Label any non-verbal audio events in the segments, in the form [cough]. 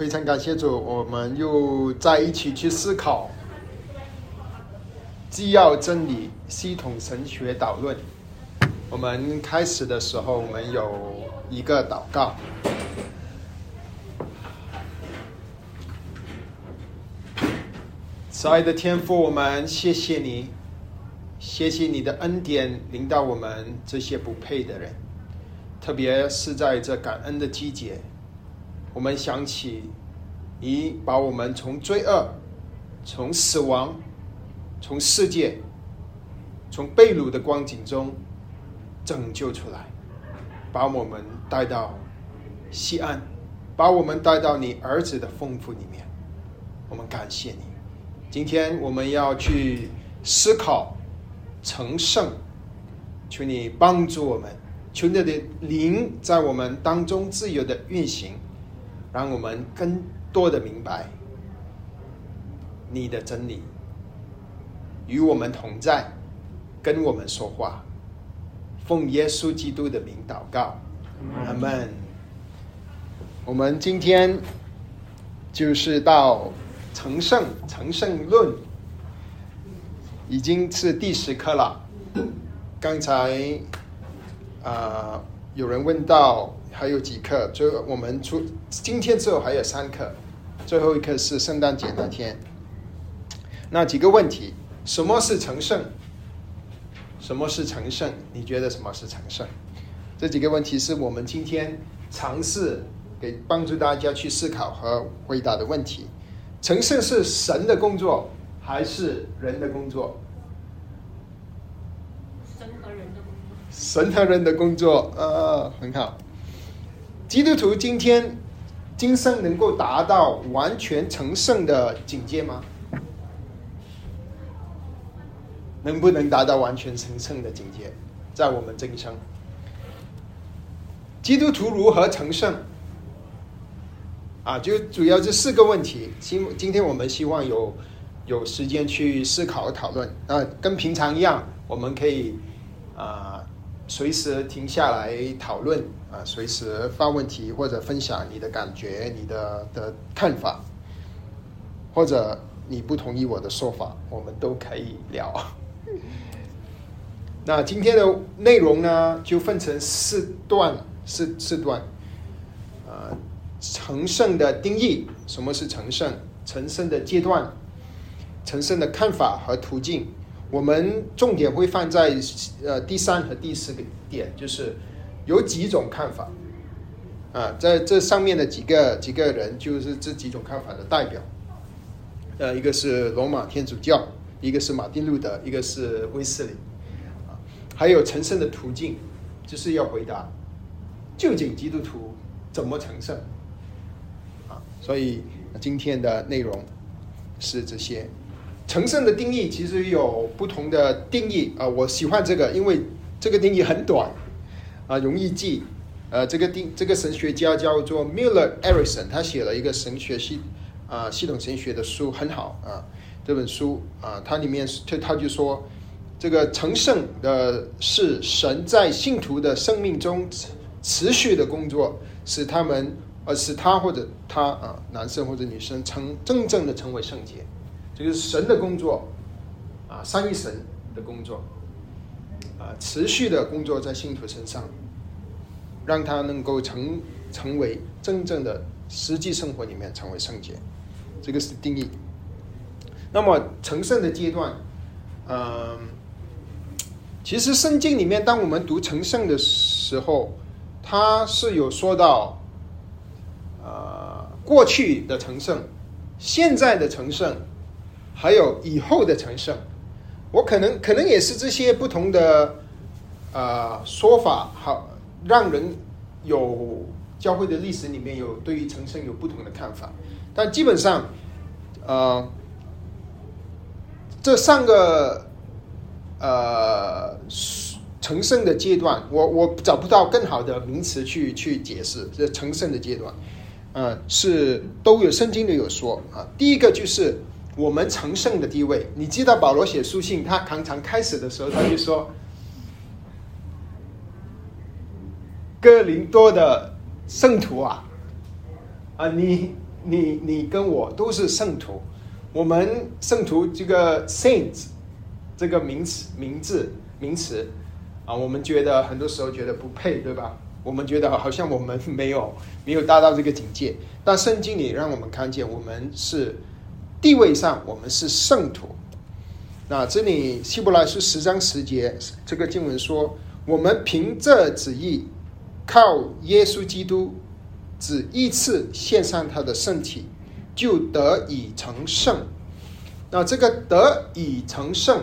非常感谢主，我们又在一起去思考纪要真理系统神学导论。我们开始的时候，我们有一个祷告。慈爱的天父，我们谢谢你，谢谢你的恩典临到我们这些不配的人，特别是在这感恩的季节，我们想起你把我们从罪恶、从死亡、从世界、从被掳的光景中拯救出来，把我们带到西安，把我们带到你儿子的丰富里面，我们感谢你。今天我们要去思考成圣，求你帮助我们，求你的灵在我们当中自由的运行，让我们更多的明白你的真理，与我们同在，跟我们说话。奉耶稣基督的名祷告，阿门。我们今天就是到。成圣，成圣论已经是第十课了。刚才啊，有人问到还有几课，就我们出今天之后还有三课，最后一课是圣诞节那天。那几个问题：什么是成圣？什么是成圣？你觉得什么是成圣？这几个问题是我们今天尝试给帮助大家去思考和回答的问题。成圣是神的工作还是人的工作？神和人的工作。神和人的工作，呃，很好。基督徒今天今生能够达到完全成圣的境界吗？能不能达到完全成圣的境界？在我们这一生，基督徒如何成圣？啊，就主要这四个问题。今今天我们希望有有时间去思考和讨论。啊，跟平常一样，我们可以啊随时停下来讨论啊，随时发问题或者分享你的感觉、你的的看法，或者你不同意我的说法，我们都可以聊。[laughs] 那今天的内容呢，就分成四段，四四段，啊。成圣的定义，什么是成圣？成圣的阶段，成圣的看法和途径，我们重点会放在呃第三和第四个点，就是有几种看法啊，在这上面的几个几个人就是这几种看法的代表，呃，一个是罗马天主教，一个是马丁路德，一个是威斯林，啊，还有成圣的途径，就是要回答究竟基督徒怎么成圣。所以今天的内容是这些成圣的定义，其实有不同的定义啊。我喜欢这个，因为这个定义很短啊，容易记。呃，这个定这个神学家叫做 Miller Erickson，他写了一个神学系啊系统神学的书，很好啊。这本书啊，它里面他他就说，这个成圣的是神在信徒的生命中持续的工作，使他们。而使他或者他啊，男生或者女生成真正的成为圣洁，这个是神的工作啊，三一神的工作啊，持续的工作在信徒身上，让他能够成成为真正的实际生活里面成为圣洁，这个是定义。那么成圣的阶段，嗯，其实圣经里面，当我们读成圣的时候，他是有说到。过去的成圣，现在的成圣，还有以后的成圣，我可能可能也是这些不同的呃说法，好让人有教会的历史里面有对于成圣有不同的看法，但基本上，呃，这三个呃成圣的阶段，我我找不到更好的名词去去解释这成圣的阶段。嗯，是都有圣经里有说啊。第一个就是我们成圣的地位。你知道保罗写书信，他常常开始的时候他就说：“哥林多的圣徒啊，啊，你你你跟我都是圣徒，我们圣徒这个 saints 这个名词名字名词啊，我们觉得很多时候觉得不配，对吧？我们觉得好像我们没有没有达到这个境界，但圣经里让我们看见，我们是地位上我们是圣徒。那这里希伯来书十章十节这个经文说，我们凭这旨意，靠耶稣基督只一次献上他的圣体，就得以成圣。那这个得以成圣。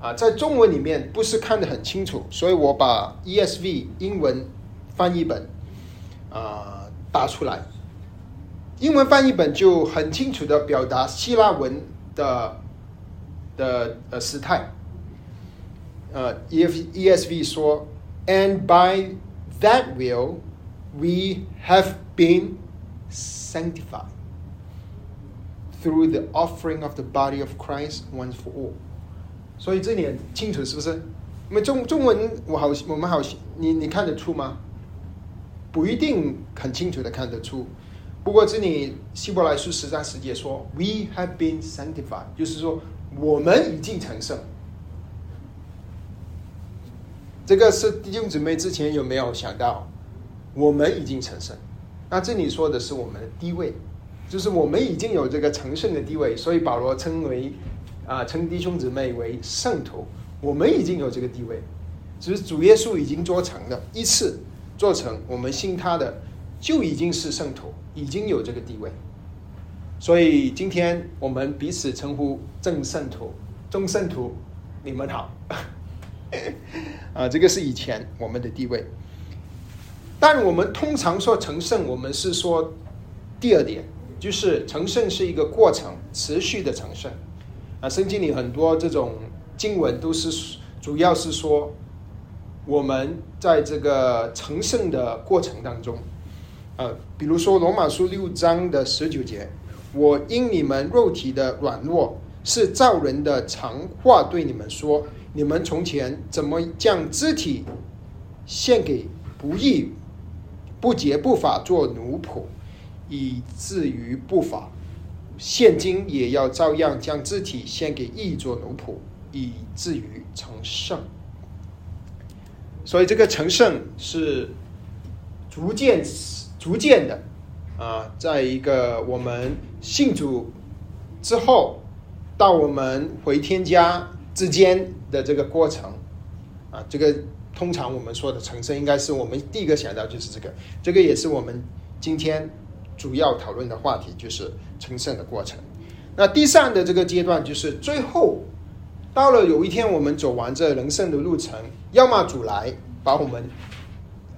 啊，在中文里面不是看得很清楚，所以我把 ESV 英文翻译本啊打出来。英文翻译本就很清楚的表达希腊文的的呃时态。呃，ESV 说 ，And by that will we have been sanctified through the offering of the body of Christ once for all。所以这点清楚是不是？因为中中文我好，我们好，你你看得出吗？不一定很清楚的看得出。不过这里希伯来书十章十节说，We have been sanctified，就是说我们已经成圣。 这个是弟兄姊妹之前有没有想到？我们已经成圣。那这里说的是我们的地位，就是我们已经有这个成圣的地位，所以保罗称为。啊，称弟兄姊妹为圣徒，我们已经有这个地位，只是主耶稣已经做成了，一次做成，我们信他的就已经是圣徒，已经有这个地位。所以今天我们彼此称呼正圣徒、中圣徒，你们好。[laughs] 啊，这个是以前我们的地位，但我们通常说成圣，我们是说第二点，就是成圣是一个过程，持续的成圣。啊，圣经里很多这种经文都是主要是说，我们在这个成圣的过程当中，呃，比如说罗马书六章的十九节，我因你们肉体的软弱，是造人的常话对你们说，你们从前怎么将肢体献给不义、不洁不法做奴仆，以至于不法。现今也要照样将肢体献给义做奴仆，以至于成圣。所以这个成圣是逐渐、逐渐的啊，在一个我们信主之后到我们回天家之间的这个过程啊，这个通常我们说的成圣，应该是我们第一个想到就是这个，这个也是我们今天。主要讨论的话题就是成圣的过程。那第三的这个阶段就是最后到了有一天我们走完这人生的路程，要么主来把我们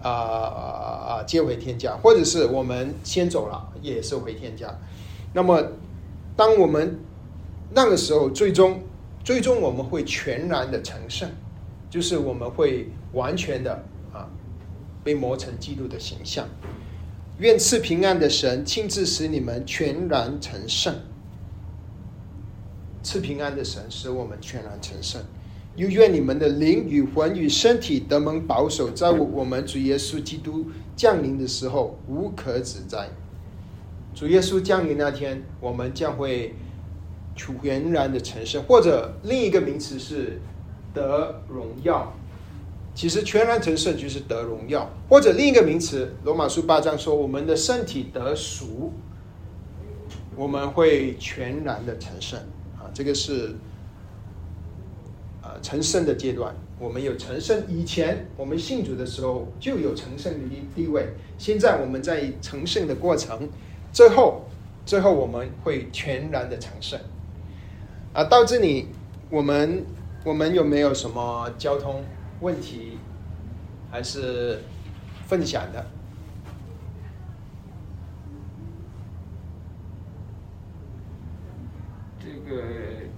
啊啊接回天家，或者是我们先走了也是回天家。那么当我们那个时候，最终最终我们会全然的成圣，就是我们会完全的啊被磨成基督的形象。愿赐平安的神亲自使你们全然成圣。赐平安的神使我们全然成圣，又愿你们的灵与魂与身体得蒙保守，在我们主耶稣基督降临的时候无可指摘。主耶稣降临那天，我们将会全然的成圣，或者另一个名词是得荣耀。其实全然成圣就是得荣耀，或者另一个名词，罗马书八章说，我们的身体得赎，我们会全然的成圣啊，这个是啊成圣的阶段。我们有成圣以前，我们信主的时候就有成圣的地地位。现在我们在成圣的过程，最后最后我们会全然的成圣啊。到这里，我们我们有没有什么交通？问题还是分享的。这个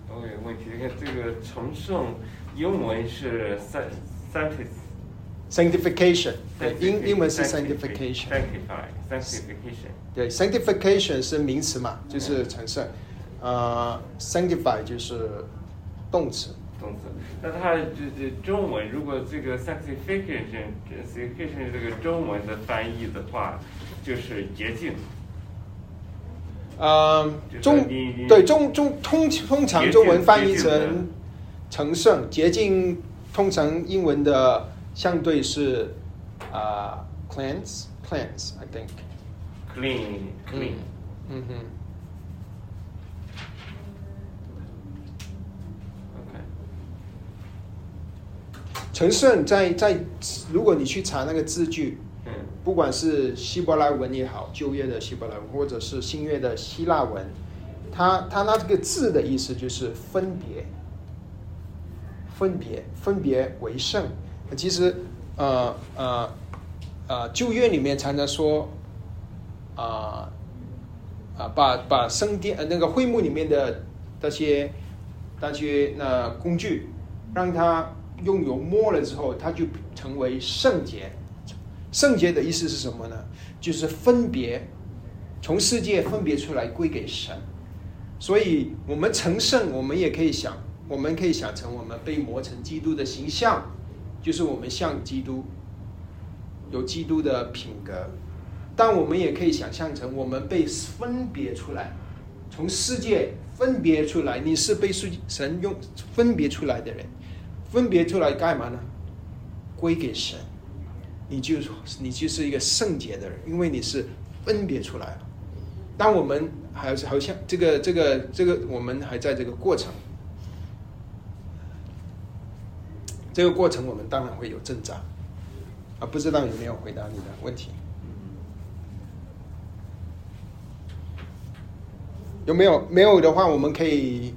我有问题，看这个重圣英文是 sanctification，对，英英文是 sanctification，sanctification，对，sanctification 是名词嘛，就是成圣，呃，sanctify 就是动词。动词，那它这这中文如果这个 sanctification，sanctification 这个中文的翻译的话，就是洁净。呃，中对中中通通常中文翻译成成圣洁净，通常英文的相对是啊、cleanse cleanse I think。clean clean，嗯哼。成圣在在，如果你去查那个字句，嗯不管是希伯来文也好，旧约的希伯来文，或者是新约的希腊文，它它那这个字的意思就是分别，分别分别为圣。其实呃呃呃，旧约里面常常说啊啊、把把圣殿呃那个会幕里面的那些那些那工具，让它用油摸了之后，它就成为圣洁。圣洁的意思是什么呢？就是分别，从世界分别出来归给神。所以，我们成圣，我们也可以想，我们可以想成我们被磨成基督的形象，就是我们像基督，有基督的品格。但我们也可以想象成我们被分别出来，从世界分别出来。你是被神用分别出来的人，分别出来干嘛呢？归给神。你就你就是一个圣洁的人，因为你是分别出来了。当我们还是好像这个这个这个，我们还在这个过程，这个过程我们当然会有挣扎啊，不知道有没有回答你的问题？有没有？没有的话，我们可以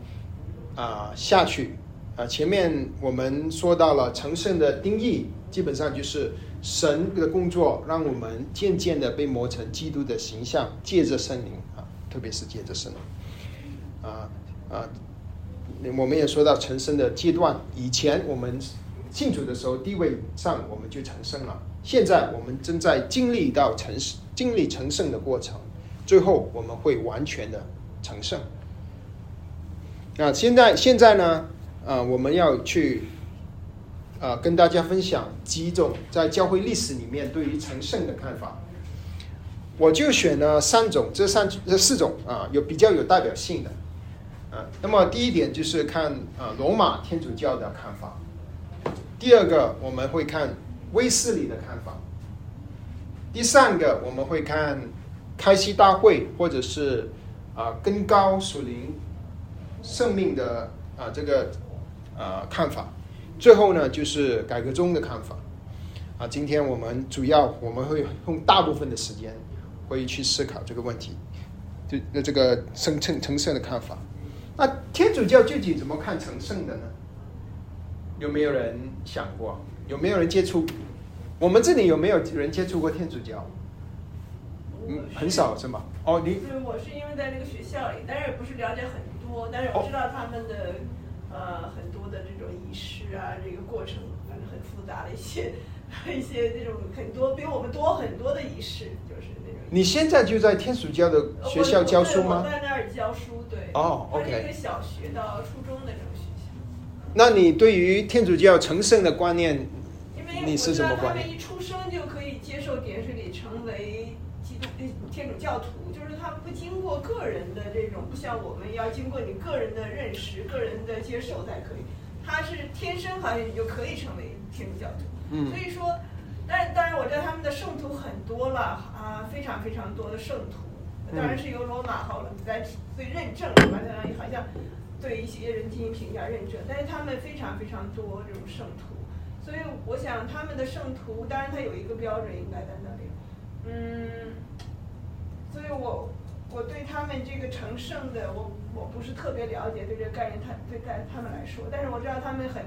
啊、下去啊、前面我们说到了成圣的定义，基本上就是神的工作，让我们渐渐的被磨成基督的形象，借着圣灵啊，特别是借着圣灵啊啊，我们也说到成圣的阶段，以前我们信主的时候地位上我们就成圣了，现在我们正在经历到成经历成圣的过程，最后我们会完全的成圣。啊，现在现在呢，啊，我们要去啊跟大家分享几种在教会历史里面对于成圣的看法。我就选了三种，这三这四种啊，有比较有代表性的。啊，那么第一点就是看啊罗马天主教的看法，第二个我们会看威斯里的看法，第三个我们会看开西大会或者是啊更高属灵生命的啊这个啊看法，最后呢就是改革中的看法。啊，今天我们主要我们会用大部分的时间会去思考这个问题，就那这个圣圣成圣的看法。那天主教具体怎么看成圣的呢？有没有人想过？有没有人接触？我们这里有没有人接触过天主教？嗯，很少是吗？哦，你对，我是因为在那个学校里，但是也不是了解很多，但是我知道他们的、呃很多的这种仪式啊，这个过程反正很复杂的一些 [laughs] 一些这种很多比我们多很多的仪式，就是那种。你现在就在天主教的学校教书我吗？在那儿教书，对。哦它是 OK 一个小学到初中的这种学校。那你对于天主教成圣的观念，因为你是什么观念他们一出生就可以接受点水礼成为基督呃天主教徒，不经过个人的这种，不像我们要经过你个人的认识、个人的接受才可以。他是天生好像你就可以成为天主教徒，嗯所以说，但当然我知道他们的圣徒很多了啊，非常非常多的圣徒，当然是由罗马后来来对认证，完了好像对一些人进行评价认证，但是他们非常非常多这种圣徒，所以我想他们的圣徒，当然他有一个标准应该在那里，嗯，所以我我对他们这个成圣的，我我不是特别了解对这个概念，他对待他们来说，但是我知道他们很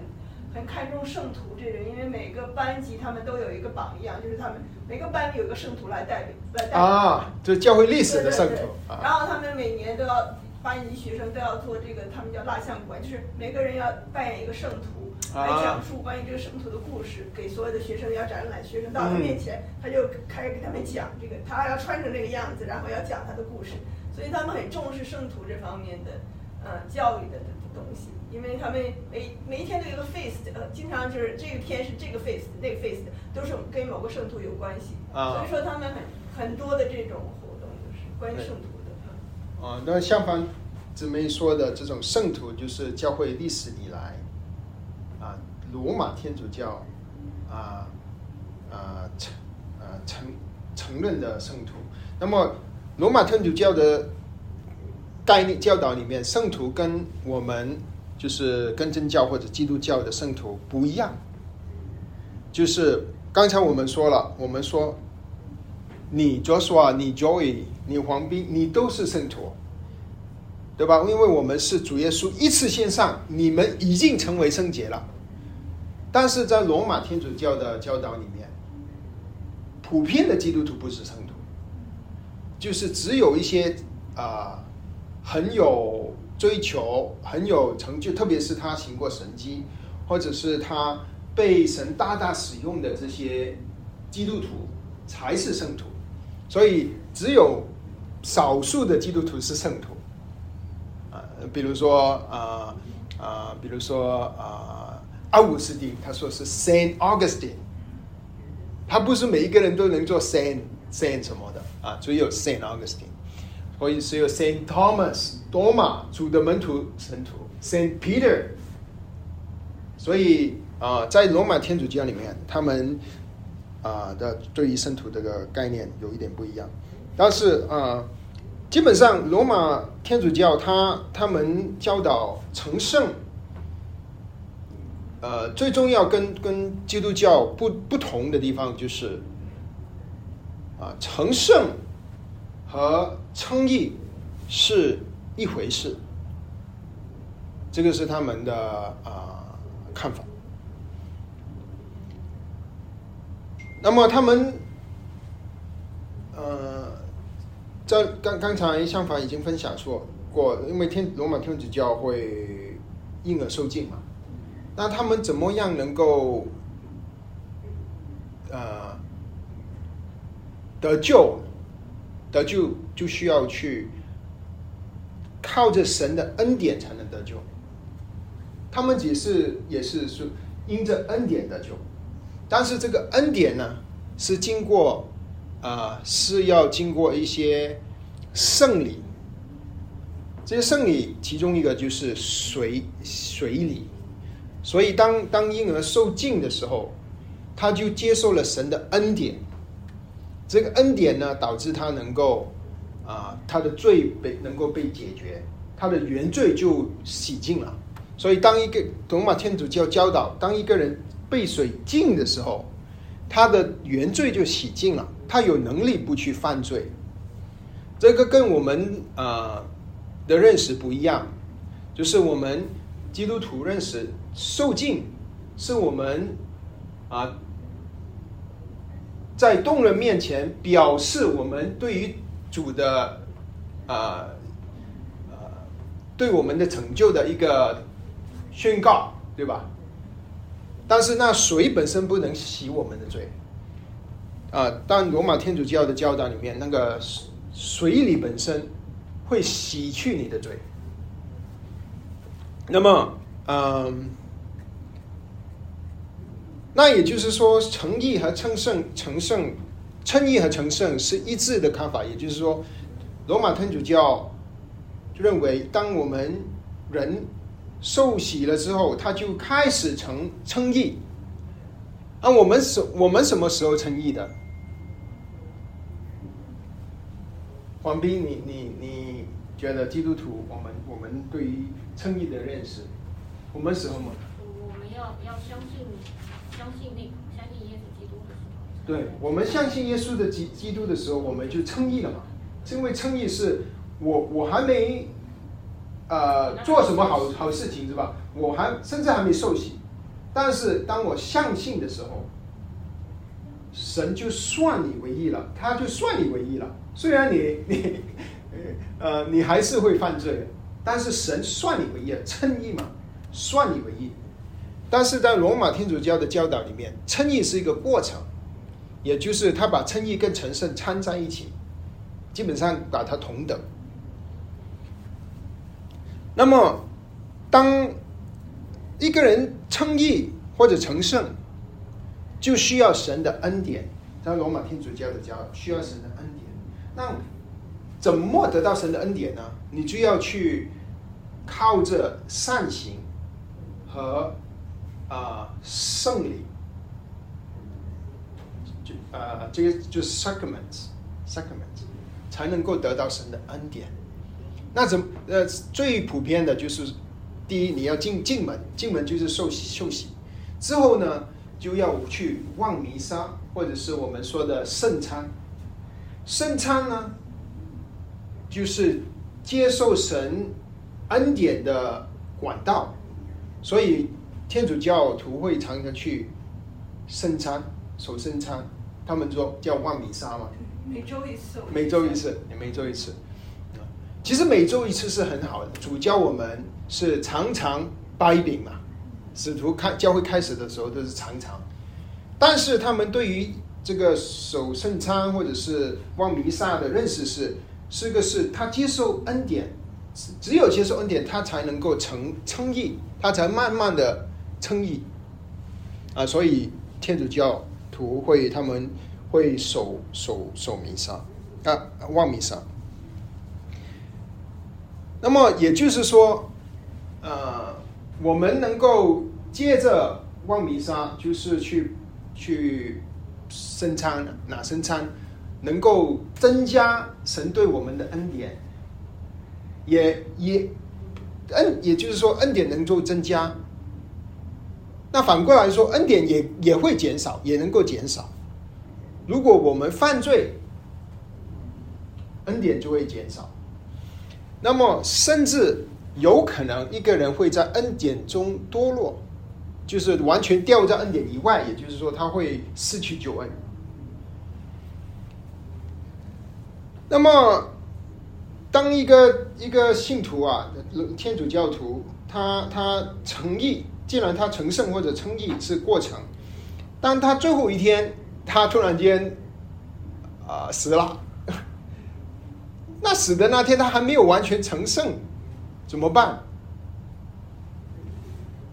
很看重圣徒这人，因为每个班级他们都有一个榜样，就是他们每个班里有一个圣徒来代表来代表啊，这教会历史的圣徒然啊，后他们每年都要班级学生都要做这个，他们叫蜡像馆，就是每个人要扮演一个圣徒，啊来讲述关于这个圣徒的故事，给所有的学生要展览。学生到他嗯面前，他就开始给他们讲这个，他要穿成这个样子，然后要讲他的故事。所以他们很重视圣徒这方面的呃教育的的东西，因为他们每每一天都有个 feast，呃，经常就是这个天是这个 feast，那个 feast 都是跟某个圣徒有关系。啊所以说他们很很多的这种活动就是关于圣徒啊，那相反，姊妹说的这种圣徒，就是教会历史以来啊，罗马天主教啊啊承啊承承认的圣徒。那么，罗马天主教的概念教导里面，圣徒跟我们就是跟真教或者基督教的圣徒不一样。就是刚才我们说了，我们说你 Joshua，你 Joy，你黄斌，你都是圣徒，对吧？因为我们是主耶稣一次线上，你们已经成为圣洁了。但是在罗马天主教的教导里面，普遍的基督徒不是圣徒，就是只有一些啊、很有追求、很有成就，特别是他行过神迹，或者是他被神大大使用的这些基督徒才是圣徒，所以只有少数的基督徒是圣徒。啊、比如说啊啊、比如说啊、阿古斯丁，他说是 Saint Augustine，他不是每一个人都能做 Saint Saint 什么的啊，只有 Saint Augustine，所以只有 Saint Thomas 多玛主的门徒神徒。Saint Peter，所以啊、在罗马天主教里面，他们啊、的对于圣徒这个概念有一点不一样，但是啊、基本上罗马天主教他他们教导成圣，呃，最重要跟跟基督教不不同的地方就是，啊，成圣和称义是一回事，这个是他们的啊、看法。那么他们，呃，在刚刚才相反已经分享说过，因为天罗马天主教会因而受禁嘛，那他们怎么样能够呃得救？得救就需要去靠着神的恩典才能得救。他们只是也是说因着恩典得救，但是这个恩典呢是经过啊、是要经过一些圣礼。这些圣礼其中一个就是水水礼，所以当当婴儿受浸的时候，他就接受了神的恩典。这个恩典呢，导致他能够啊、他的罪被能够被解决，他的原罪就洗净了。所以，当一个罗马天主教教导，当一个人被水浸的时候，他的原罪就洗净了，他有能力不去犯罪。这个跟我们呃的认识不一样，就是我们基督徒认识受浸是我们啊、在众人面前表示我们对于主的啊呃对我们的成就的一个宣告，对吧？但是那水本身不能洗我们的罪啊、但罗马天主教的教导里面，那个水里本身会洗去你的罪。那么，嗯，那也就是说，诚意和称圣、成圣、称义和成圣是一致的看法。也就是说，罗马天主教认为，当我们人受洗了之后，他就开始成称义。啊，我们什我们什么时候称义的？黄斌，你你你觉得基督徒，我们我们对于称义的认识，我们时候吗？我们要要相信相信那个相信耶稣基督的时候，对，我们相信耶稣的基基督的时候，我们就称义了嘛。因为称义是我我还没呃做什么好好事情是吧？我还甚至还没受洗，但是当我相信的时候，神就算你为义了，他就算你为义了。虽然你 [laughs] 你呃你还是会犯罪，但是神算你为义，称义嘛，算你为义。但是在罗马天主教的教导里面，称义是一个过程，也就是他把称义跟成圣掺在一起，基本上把它同等。那么，当一个人称义或者成圣，就需要神的恩典。在罗马天主教的教需要神的恩典。那怎么得到神的恩典呢？你就要去靠着善行和啊、圣礼，就呃这个就是 sacraments sacraments 才能够得到神的恩典。那怎么呃最普遍的就是第一你要进进门，进门就是受洗受洗，之后呢就要去望弥撒，或者是我们说的圣餐。圣餐呢，就是接受神恩典的管道，所以天主教徒会常常去圣餐守圣餐，他们说叫望弥撒嘛，每周一次，每周一次，每周一次。其实每周一次是很好的，主教我们是常常掰饼嘛，使徒开教会开始的时候都是常常，但是他们对于这个守圣餐或者是望弥撒的认识是，是个是他接受恩典，只只有接受恩典，他才能够成称义，他才慢慢的称义啊，所以天主教徒会他们会守守守弥撒啊望弥撒。那么也就是说，呃，我们能够借着望弥撒，就是去去升餐拿升餐，能够增加神对我们的恩典，也也恩，也就是说恩典能够增加。那反过来说，恩典也也会减少，也能够减少。如果我们犯罪，恩典就会减少。那么，甚至有可能一个人会在恩典中堕落，就是完全掉在恩典以外，也就是说，他会失去救恩。那么，当一个一个信徒啊，天主教徒，他他成义，既然他成圣或者称义是过程，当他最后一天，他突然间啊、死了。那死的那天他还没有完全成圣，怎么办？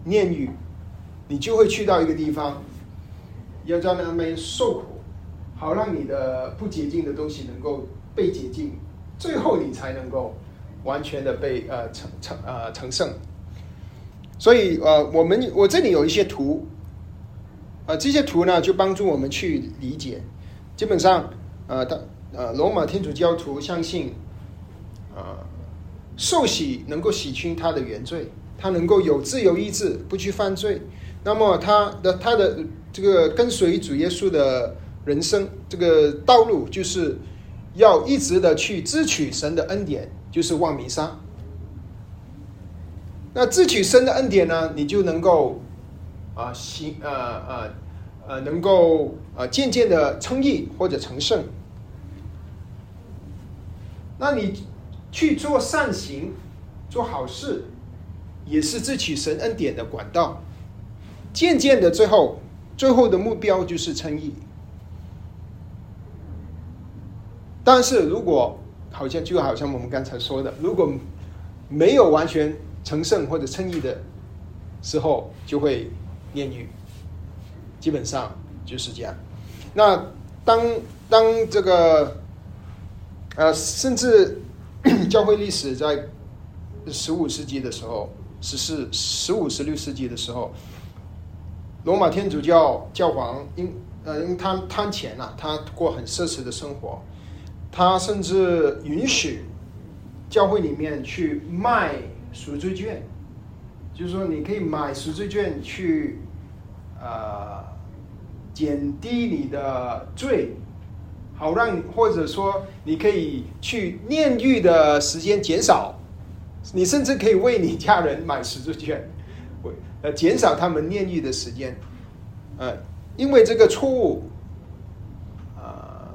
念语，你就会去到一个地方，要在那边受苦，好让你的不洁净的东西能够被洁净，最后你才能够完全的被呃成成呃成圣。所以呃，我们我这里有一些图，呃，这些图呢就帮助我们去理解。基本上，呃，当呃，罗马天主教徒相信，呃，受洗能够洗清他的原罪，他能够有自由意志，不去犯罪。那么他的他的这个跟随主耶稣的人生这个道路，就是要一直的去支取神的恩典，就是望弥撒。那自取神的恩典呢，你就能够啊行呃呃呃能够呃渐渐的称义或者成圣。那你去做善行、做好事，也是自取神恩典的管道。渐渐的，最后最后的目标就是称义。但是如果好像就好像我们刚才说的，如果没有完全成圣或者称义的时候，就会炼狱。基本上就是这样。那当当这个呃，甚至 [coughs] 教会历史在十五世纪的时候，十四、十五、十六世纪的时候，罗马天主教教皇因呃因贪贪钱啊，他过很奢侈的生活，他甚至允许教会里面去卖赎罪券，就是说你可以买赎罪券去呃减低你的罪。好让或者说你可以去炼狱的时间减少，你甚至可以为你家人买十字券，为 [laughs] 呃减少他们炼狱的时间，呃，因为这个错误，呃，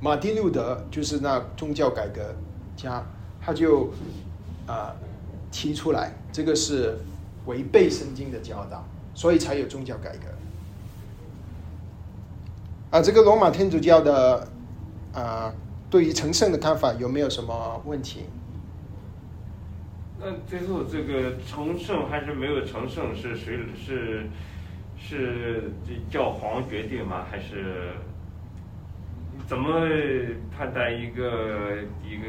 马丁路德就是那宗教改革家，他就啊、提出来，这个是违背圣经的教导，所以才有宗教改革。啊，这个罗马天主教的。啊，对于成圣的看法有没有什么问题？那最后这个成圣还是没有成圣是谁是是这教皇决定吗？还是怎么判断一个一个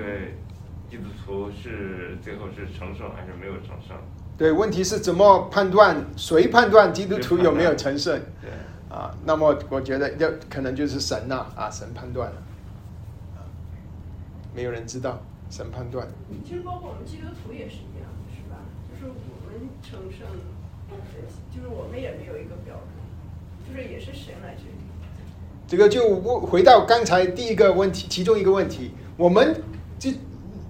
基督徒是最后是成圣还是没有成圣？对，问题是怎么判断？谁判断基督徒有没有成圣？对，啊，那么我觉得要可能就是神呐、啊，神判断了，啊，没有人知道，神判断。其实包括我们基督徒也是一样，是吧？就是我们成圣，就是我们也没有一个标准，就是也是神来决定。这个就回到刚才第一个问题，其中一个问题，我们基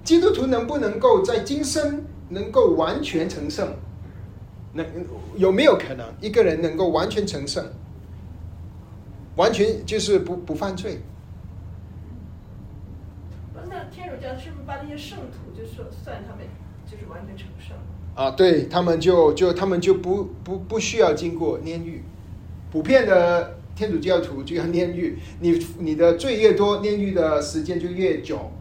基督徒能不能够在今生能够完全成圣？能有没有可能一个人能够完全成圣？完全就是不不犯罪？那天主教是不是把那些圣徒就说算他们就是完全成圣？啊，对他们就就他们就不不不需要经过炼狱，普遍的天主教徒就要炼狱，你你的罪越多，炼狱的时间就越久。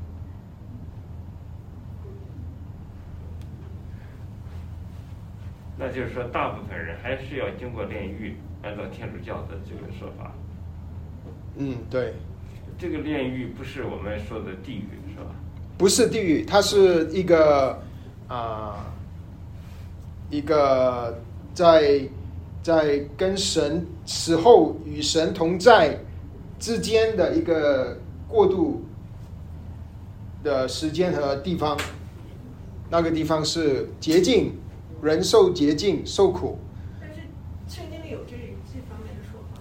那就是说，大部分人还是要经过炼狱，按照天主教的这个说法。嗯，对，这个炼狱不是我们说的地狱？不是地狱，它是一个啊、一个在在跟神死后与神同在之间的一个过渡的时间和地方。那个地方是洁净，人受洁净受苦，但是圣经里有这这方面的说法？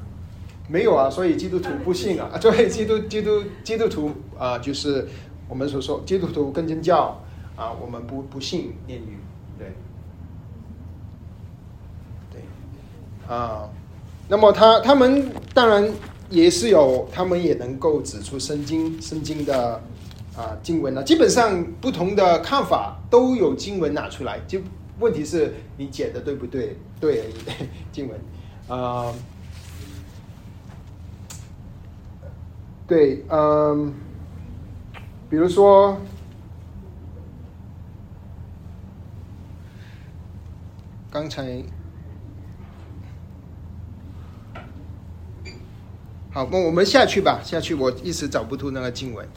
没有啊，所以基督徒不信啊。[laughs] 作为，基督基督基督徒啊、就是我们所说基督徒跟真教啊、我们不不信炼狱，对，对，啊、那么他他们当然也是有，他们也能够指出圣经圣经的啊、经文呢，基本上不同的看法都有经文拿出来，就问题是你解的对不对？对而已，[laughs] 经文啊。对，嗯，比如说，刚才，好，那我们下去吧，下去，我一时找不出那个经文。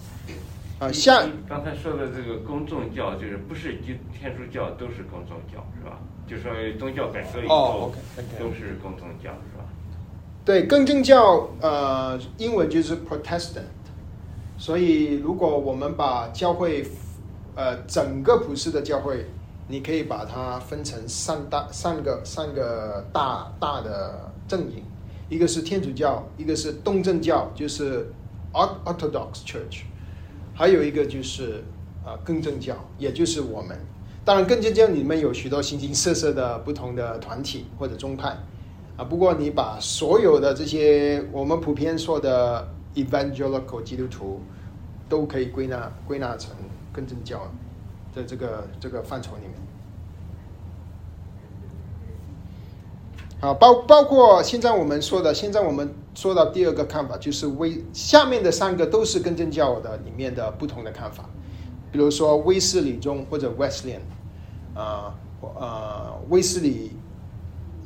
啊，下刚才说的这个公众教，就是不是基天主教都是公众教，是吧？就说宗教改革以哦后都是公众教，是吧？对，更正教，呃，英文就是 Protestant，所以如果我们把教会，呃，整个普世的教会，你可以把它分成三大三个三个大大的阵营，一个是天主教，一个是东正教，就是 Ort- Orthodox Church，还有一个就是啊、呃更正教，也就是我们。当然，更正教里面有许多形形色色的不同的团体或者宗派。啊，不过你把所有的这些我们普遍说的 evangelical 基督徒，都可以归纳归纳成更正教的这个这个范畴里面。好，包包括现在我们说的，现在我们说到第二个看法，就是威下面的三个都是更正教的里面的不同的看法，比如说威斯理宗或者 Wesleyan，啊呃威斯理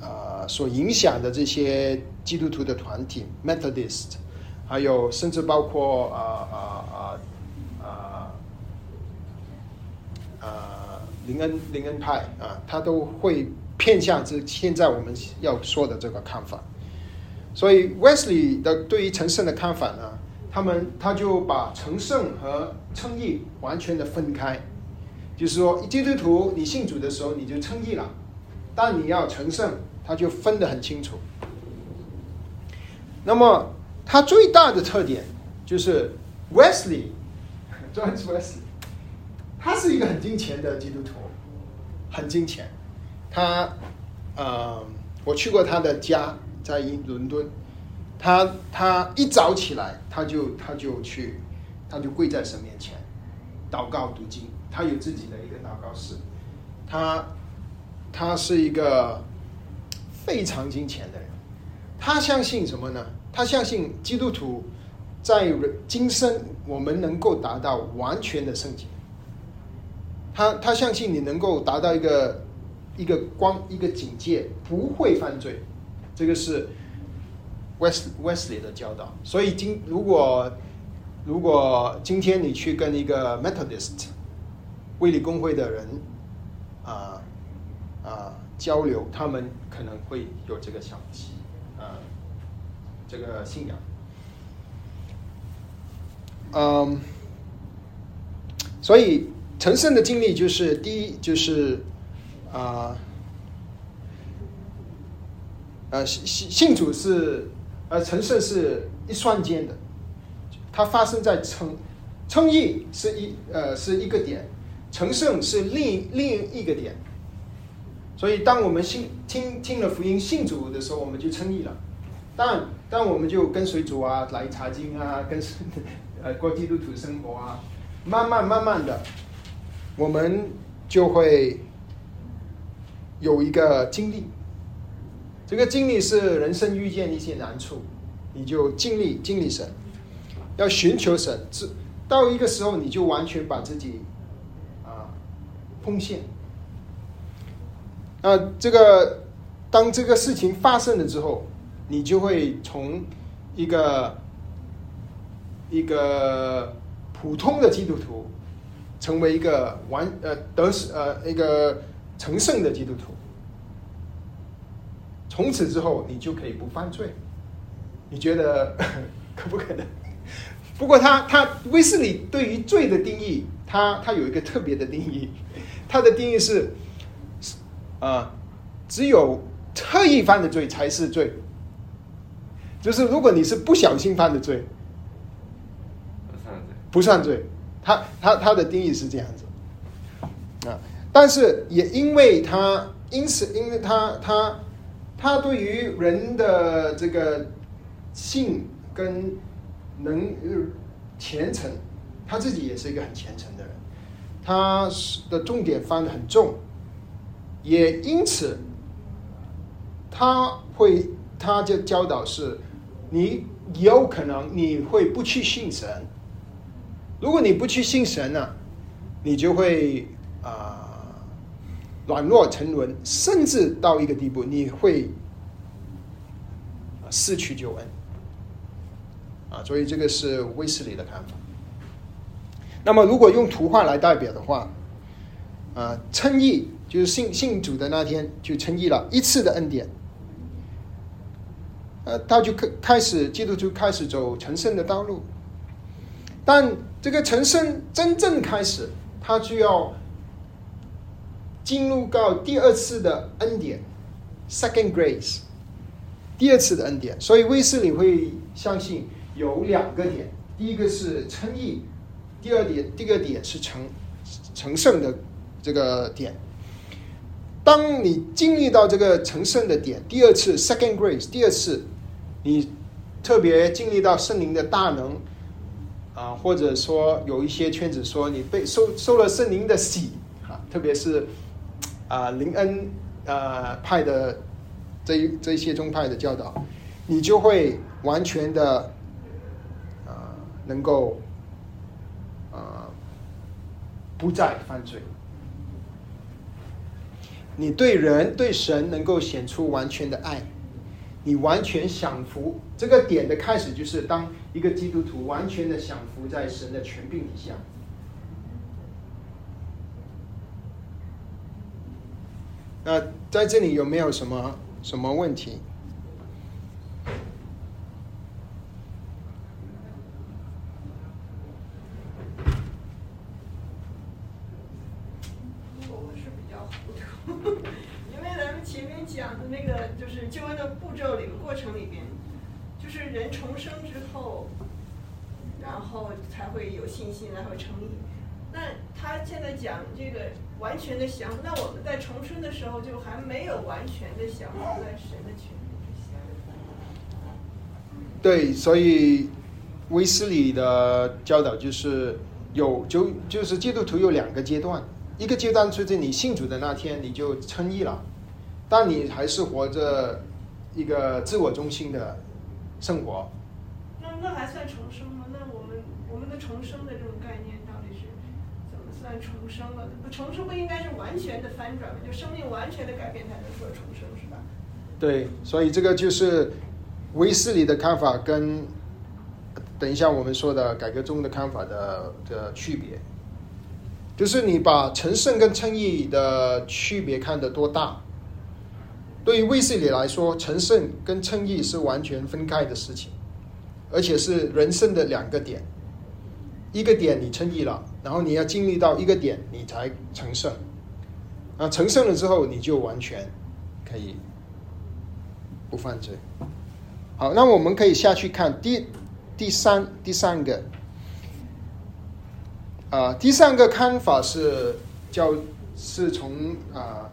呃所影响的这些基督徒的团体 Methodist，还有甚至包括啊啊啊啊呃林恩林恩派啊，他都会偏向这现在我们要说的这个看法。所以 Wesley 的对于成圣的看法呢，他们他就把成圣和称义完全的分开，就是说基督徒你信主的时候你就称义了，但你要成圣，他就分得很清楚。那么他最大的特点就是 Wesley [laughs] John Wesley，他是一个很金钱的基督徒，很金钱。他，呃，我去过他的家，在英伦敦。他他一早起来，他就他就去，他就跪在神面前，祷告读经。他有自己的一个祷告室。他他是一个非常金钱的人。他相信什么呢？他相信基督徒在今生我们能够达到完全的圣洁。他他相信你能够达到一个一个光一个境界，不会犯罪，这个是 West Wesley 的教导。所以今如果如果今天你去跟一个 Methodist 卫理公会的人啊啊交流，他们可能会有这个想法这个信仰。嗯，所以成圣的经历就是第一就是啊。呃，信信主是，呃，成圣是一瞬间的，它发生在称称义是一呃是一个点，成圣是另另一个点。所以，当我们信听听了福音信主的时候，我们就称义了。但但我们就跟随主啊，来查经啊，[laughs] 跟呃过基督徒生活啊，慢慢慢慢的，我们就会有一个经历。这个经历是人生遇见一些难处，你就尽力尽力神，要寻求神，至到一个时候你就完全把自己啊奉献。那这个当这个事情发生了之后，你就会从一个一个普通的基督徒，成为一个完呃得呃一个成圣的基督徒。从此之后，你就可以不犯罪。你觉得 [laughs] 可不可能？不过他他威斯里对于罪的定义，他他有一个特别的定义。他的定义是，啊，只有特意犯的罪才是罪。就是如果你是不小心犯的罪，不算罪。不算罪。他他他的定义是这样子。啊，但是也因为他因此，因为他他。他对于人的这个性跟能虔诚，他自己也是一个很虔诚的人，他的重点放的很重，也因此他会他就教导是，你有可能你会不去信神，如果你不去信神呢，你就会啊。软弱沉沦，甚至到一个地步，你会失去救恩啊！所以这个是威斯里的看法。那么，如果用图画来代表的话，啊，称义就是信信主的那天就称义了一次的恩典，呃，他就开开始基督徒开始走成圣的道路。但这个成圣真正开始，他就要。进入到第二次的恩典，second grace，第二次的恩典。所以威斯里会相信有两个点：第一个是称义，第二点，第二点是成成圣的这个点。当你经历到这个成圣的点，第二次 second grace，第二次你特别经历到圣灵的大能啊，或者说有一些圈子说你被受受了圣灵的洗啊，特别是。啊，林恩呃派的这一这些宗派的教导，你就会完全的啊能够啊不再犯罪。你对人对神能够显出完全的爱，你完全享福。这个点的开始就是当一个基督徒完全的享福在神的权柄底下。那在这里有没有什么什么问题？我是比较糊涂，因为咱们前面讲的那个就是救恩的步骤里、过程里边，就是人重生之后，然后才会有信心，然后成义。那他现在讲这个。完全的降服，那我们在重生的时候就还没有完全的降服在神的权柄之下。对，所以威斯里的教导就是有就就是基督徒有两个阶段，一个阶段就是你信主的那天你就称义了，但你还是活着一个自我中心的生活。那还算重生吗？那我们我们的重生的这种概念到底是怎么。算重生了，重生不应该是完全的翻转吗？就生命完全的改变才能说重生，是吧？对，所以这个就是威斯里的看法跟等一下我们说的改革中的看法的的区别，就是你把成圣跟称义的区别看得多大。对于威斯里来说，成圣跟称义是完全分开的事情，而且是人生的两个点。一个点你称义了，然后你要经历到一个点，你才成圣。啊，成圣了之后，你就完全可以不犯罪。好，那我们可以下去看第第三第三个，啊，第三个看法是叫是从啊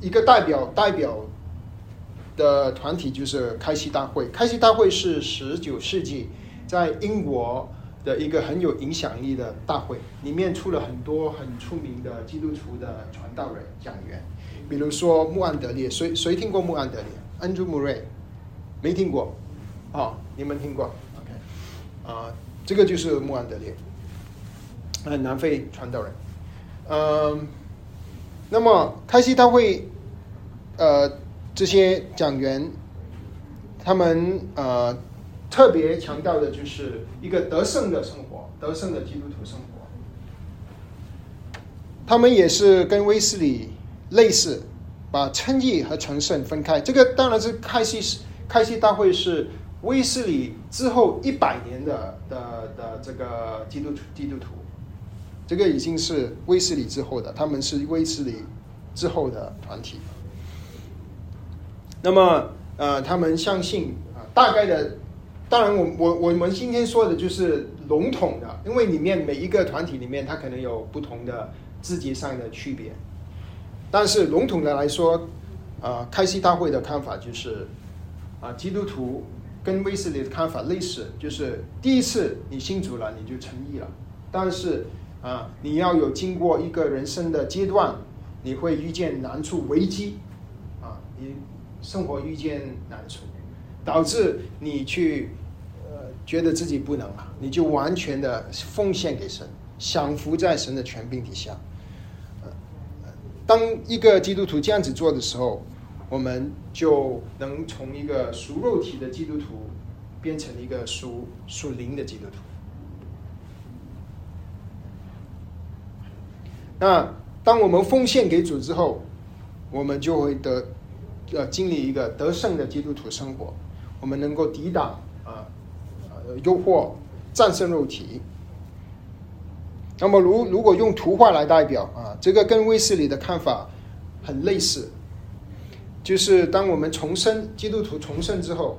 一个代表代表的团体，就是开西大会。开西大会是十九世纪在英国的一个很有影响力的大会，里面出了很多很出名的基督徒的传道人讲员，比如说穆安德烈，谁谁听过穆安德烈？Andrew Murray，没听过。哦，你们听过？OK，啊，这个就是穆安德烈，呃，南非传道人。嗯，那么开西大会，呃，这些讲员，他们呃特别强调的就是一个得胜的生活，得胜的基督徒生活。他们也是跟威斯理类似，把称义和成圣分开。这个当然是开西开西大会是。威斯理之后一百年的的的这个基督徒基督徒，这个已经是威斯理之后的，他们是威斯理之后的团体。那么呃，他们相信啊，大概的，当然我我我们今天说的就是笼统的，因为里面每一个团体里面它可能有不同的字节上的区别，但是笼统的来说，啊，开西大会的看法就是啊，基督徒。跟威斯理的看法类似，就是第一次你信主了，你就成义了。但是啊，你要有经过一个人生的阶段，你会遇见难处、危机，啊，你生活遇见难处，导致你去呃觉得自己不能了，你就完全的奉献给神，降服在神的权柄底下。当一个基督徒这样子做的时候。我们就能从一个属肉体的基督徒变成一个属属灵的基督徒。那当我们奉献给主之后，我们就会得呃经历一个得胜的基督徒生活。我们能够抵挡啊呃诱惑，战胜肉体。那么，如如果用图画来代表啊，这个跟卫斯理的看法很类似。就是当我们重生，基督徒重生之后，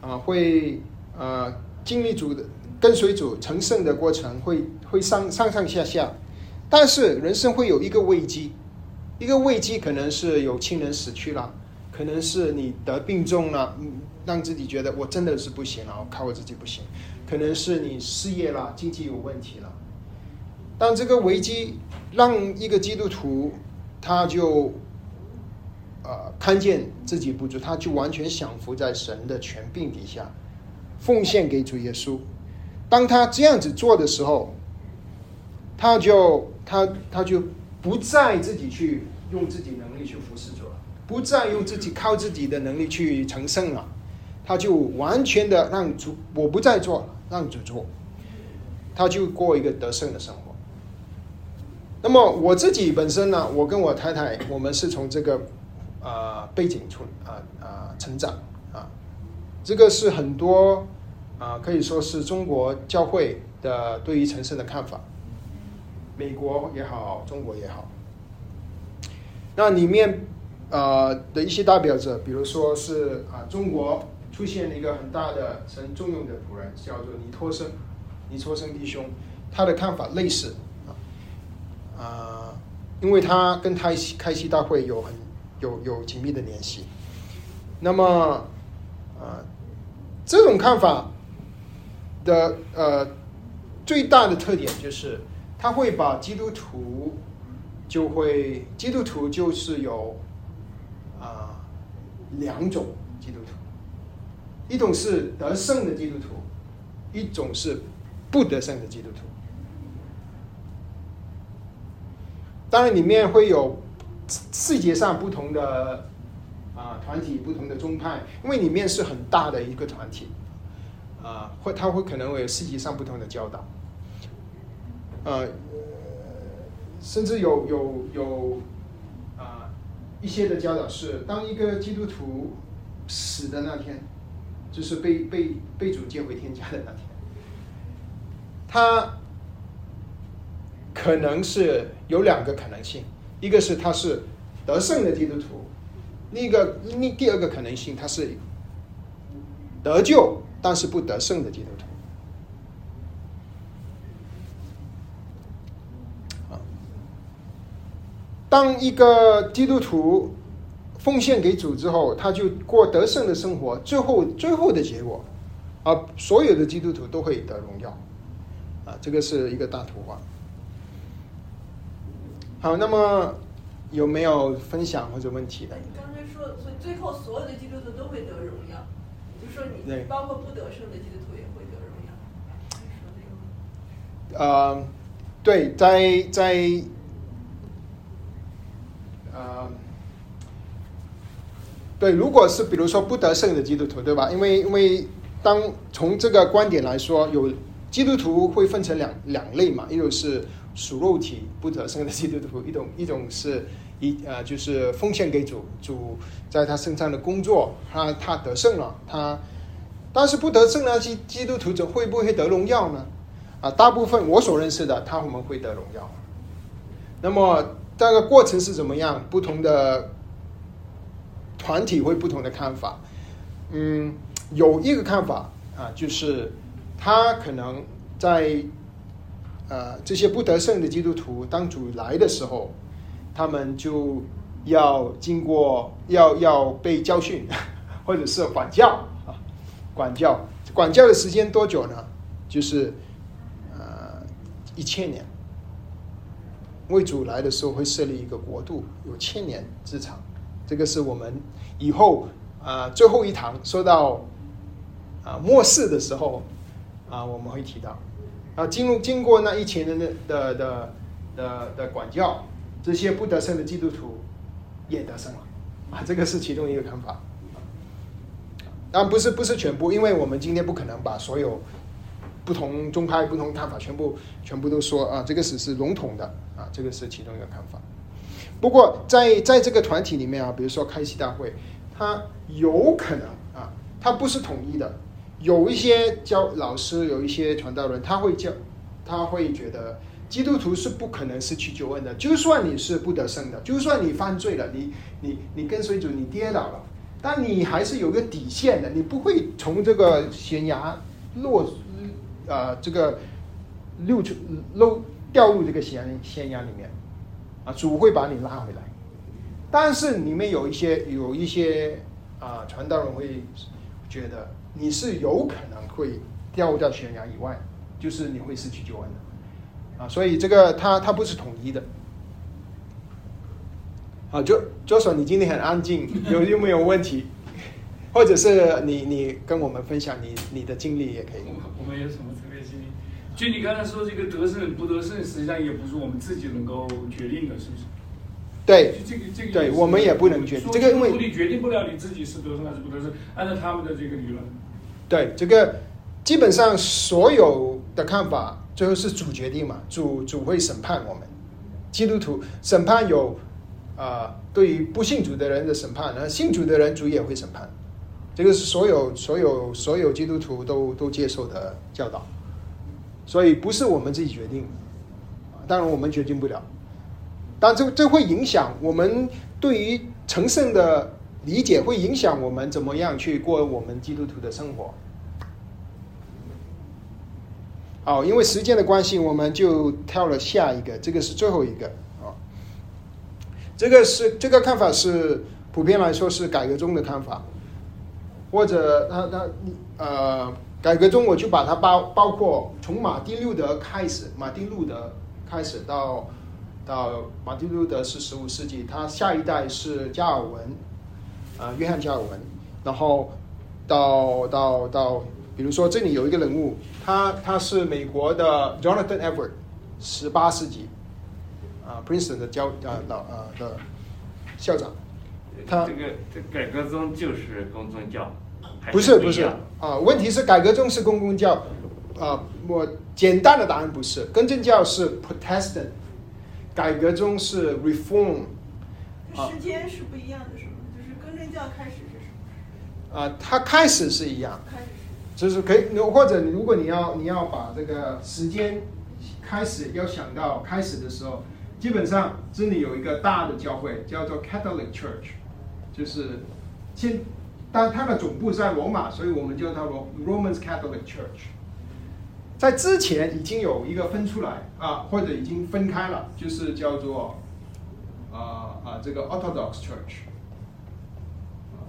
啊，会啊经历主的跟随主成圣的过程，会会上上上下下，但是人生会有一个危机，一个危机可能是有亲人死去了，可能是你得病重了，让自己觉得我真的是不行了，我靠我自己不行，可能是你失业了，经济有问题了，当这个危机让一个基督徒他就。呃，看见自己不足，他就完全降服在神的权柄底下，奉献给主耶稣。当他这样子做的时候，他就他他就不再自己去用自己能力去服侍，不再用自己靠自己的能力去成圣了，他就完全的让主我不再做，让主做，他就过一个得胜的生活。那么我自己本身呢，我跟我太太，我们是从这个。啊，背景出啊啊成长啊，这个是很多啊，可以说是中国教会的对于城市的看法，美国也好，中国也好。那里面啊的一些代表者，比如说是啊，中国出现了一个很大的神重用的仆人，叫做尼托生，尼托生弟兄，他的看法类似啊啊，因为他跟开开西大会有很。有有紧密的联系，那么，啊，这种看法的呃最大的特点就是，他会把基督徒就会基督徒就是有两种基督徒，一种是得胜的基督徒，一种是不得胜的基督徒，当然里面会有。细节上不同的啊团体，不同的宗派，因为里面是很大的一个团体，啊，会他会可能会有世界上不同的教导，呃，甚至有有有一些的教导是，当一个基督徒死的那天，就是被被被主接回天家的那天，他可能是有两个可能性，一个是他是得胜的基督徒，另一个另第二个可能性他是得救但是不得胜的基督徒。啊，当一个基督徒奉献给主之后，他就过得胜的生活，最后最后的结果，啊，所有的基督徒都会得荣耀，啊，这个是一个大图画。好，那么有没有分享或者问题的？你刚才说，所以最后所有的基督徒都会得荣耀，就说你包括不得胜的基督徒也会得荣耀。是说这个吗？呃，对，在在呃，对，如果是比如说不得胜的基督徒，对吧？因为因为当从这个观点来说，有基督徒会分成两两类嘛，一种是属肉体不得胜的基督徒，一种一种是一呃就是奉献给主，主在他身上的工作，他他得胜了，他但是不得胜呢，基基督徒者会不会得荣耀呢？啊，大部分我所认识的，他们会得荣耀。那么这个过程是怎么样？不同的团体会不同的看法。嗯，有一个看法啊，就是他可能在呃这些不得胜的基督徒当主来的时候，他们就要经过要要被教训，[laughs] 或者是管教啊，管教管教的时间多久呢？就是呃一千年。为主来的时候会设立一个国度，有千年之长。这个是我们以后啊、最后一堂说到啊、末世的时候啊、我们会提到啊经入经过那一千年的的的的的管教，这些不得胜的基督徒也得胜了啊，这个是其中一个看法。当然不是不是全部，因为我们今天不可能把所有不同宗派、不同看法全部全部都说啊，这个只是笼统的啊，这个是其中一个看法。不过在在这个团体里面啊，比如说开西大会，他有可能啊，他不是统一的，有一些教老师，有一些传道人，他会教，他会觉得基督徒是不可能失去救恩的，就算你是不得胜的，就算你犯罪了，你你你跟随主，你跌倒了，但你还是有个底线的，你不会从这个悬崖落，呃，这个溜出漏掉入这个悬悬崖里面，啊，主会把你拉回来。但是里面有一些有一些啊、传道人会觉得你是有可能会掉入到悬崖以外，就是你会失去救恩的啊，所以这个它它不是统一的。啊，就就说你今天很安静，有有没有问题？或者是你你跟我们分享你你的经历也可以。我们有什么？就你刚才说这个得胜不得胜，实际上也不是我们自己能够决定的，是不是？对就这个这个对我们也不能决定这个因为你决定不了你自己是得胜还是不得胜，按照他们的这个理论，对，这个基本上所有的看法最后是主决定嘛，主主会审判我们。基督徒审判有啊、对于不信主的人的审判，然后信主的人主也会审判。这个是所有所有所有基督徒都都接受的教导，所以不是我们自己决定，当然我们决定不了，但这这会影响我们对于成圣的理解，会影响我们怎么样去过我们基督徒的生活。好，因为时间的关系，我们就跳了下一个，这个是最后一个啊。这个是这个看法是普遍来说是改革中的看法，或者他他呃改革中我就把它包包括从马丁路德开始，马丁路德开始到到马丁路德是十五世纪，他下一代是加尔文，啊、约翰加尔文，然后到到到，比如说这里有一个人物，他他是美国的 Jonathan Edward，十八世纪啊、Princeton 的教啊老啊的校长，他这个这改革宗就是公宗教，不是不是。啊，问题是改革宗是公共教，啊，我简单的答案不是，更正教是 Protestant，改革中是 Reform，啊时间是不一样的，是吗？就是更正教开始是什么？啊，它开始是一样，开始就是可以，或者如果你要你要把这个时间开始要想到开始的时候，基本上这里有一个大的教会叫做 Catholic Church，就是现，但它的总部在罗马，所以我们叫它罗 Romans Catholic Church。在之前已经有一个分出来啊，或者已经分开了，就是叫做啊啊这个 Orthodox Church。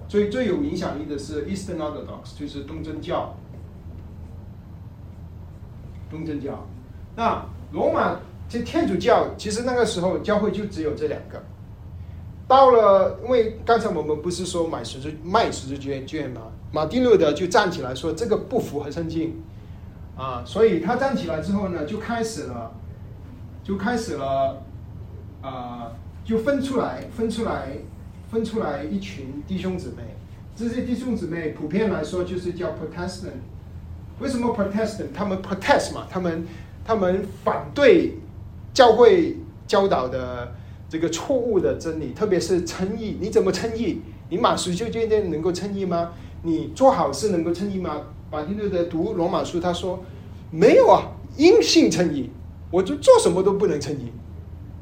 最最有影响力的是 Eastern Orthodox，就是东正教。东正教，那罗马这天主教其实那个时候教会就只有这两个。到了，因为刚才我们不是说买十字卖十字券券吗？马丁路德就站起来说这个不符合圣经啊，所以他站起来之后呢，就开始了，就开始了，啊、就分出来，分出来，分出来一群弟兄姊妹。这些弟兄姊妹普遍来说就是叫 Protestant。为什么 Protestant？他们 protest 嘛，他们他们反对教会教导的这个错误的真理，特别是称义。你怎么称义？你马属就决定能够称义吗？你做好事能够称义吗？马丁路德读罗马书，他说没有啊，因信称义，我就做什么都不能称义，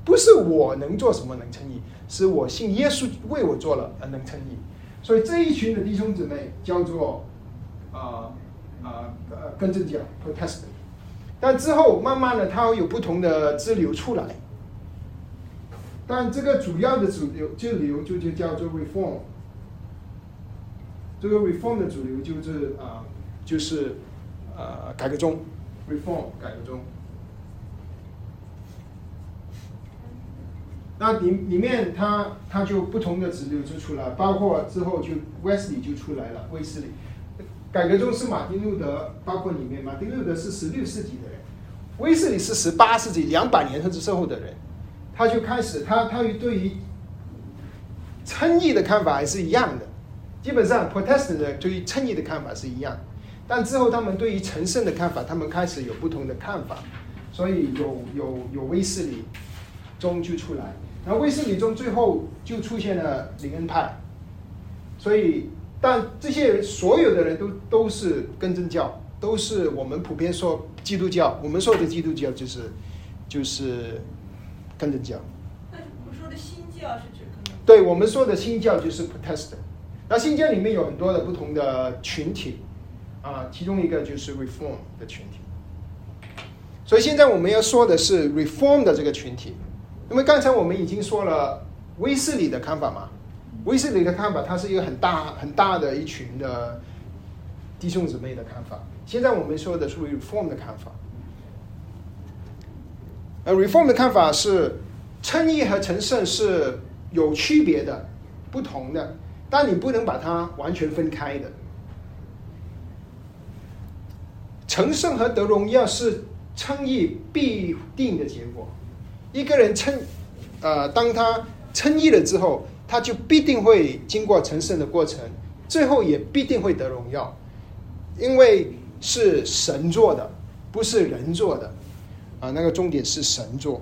不是我能做什么能称义，是我信耶稣为我做了而能称义。所以这一群的弟兄姊妹叫做啊。啊呃跟着讲 Protestant，但之后慢慢的他会有不同的支流出来，但这个主要的主流支流就就叫做 Reform，这个 Reform 的主流就是啊、就是呃改革中。Reform 改革中，那里里面它它就不同的支流就出来，包括之后就 Wesley 就出来了，威斯里。改革中是马丁路德，包括里面马丁路德是十六世纪的人，威斯理是十八世纪两百年甚至之后的人，他就开始他他对于称义的看法还是一样的，基本上 Protestant 的对于称义的看法是一样，但之后他们对于成圣的看法，他们开始有不同的看法，所以有有有威斯理宗就出来，然后威斯理宗最后就出现了灵恩派，所以。但这些人所有的人都都是更正教，都是我们普遍说基督教。我们说的基督教就是就是更正教。那我们说的新教是指对我们说的新教就是 Protestant。那新教里面有很多的不同的群体啊，其中一个就是 Reform 的群体。所以现在我们要说的是 Reform 的这个群体，因为刚才我们已经说了威斯理的看法嘛。威斯理的看法，它是一个很大很大的一群的弟兄姊妹的看法。现在我们说的是 Reform 的看法。呃，Reform 的看法是称义和成圣是有区别的、不同的，但你不能把它完全分开的。成圣和得荣耀是称义必定的结果。一个人称，呃，当他称义了之后，他就必定会经过成圣的过程，最后也必定会得荣耀，因为是神做的，不是人做的，啊，那个重点是神做，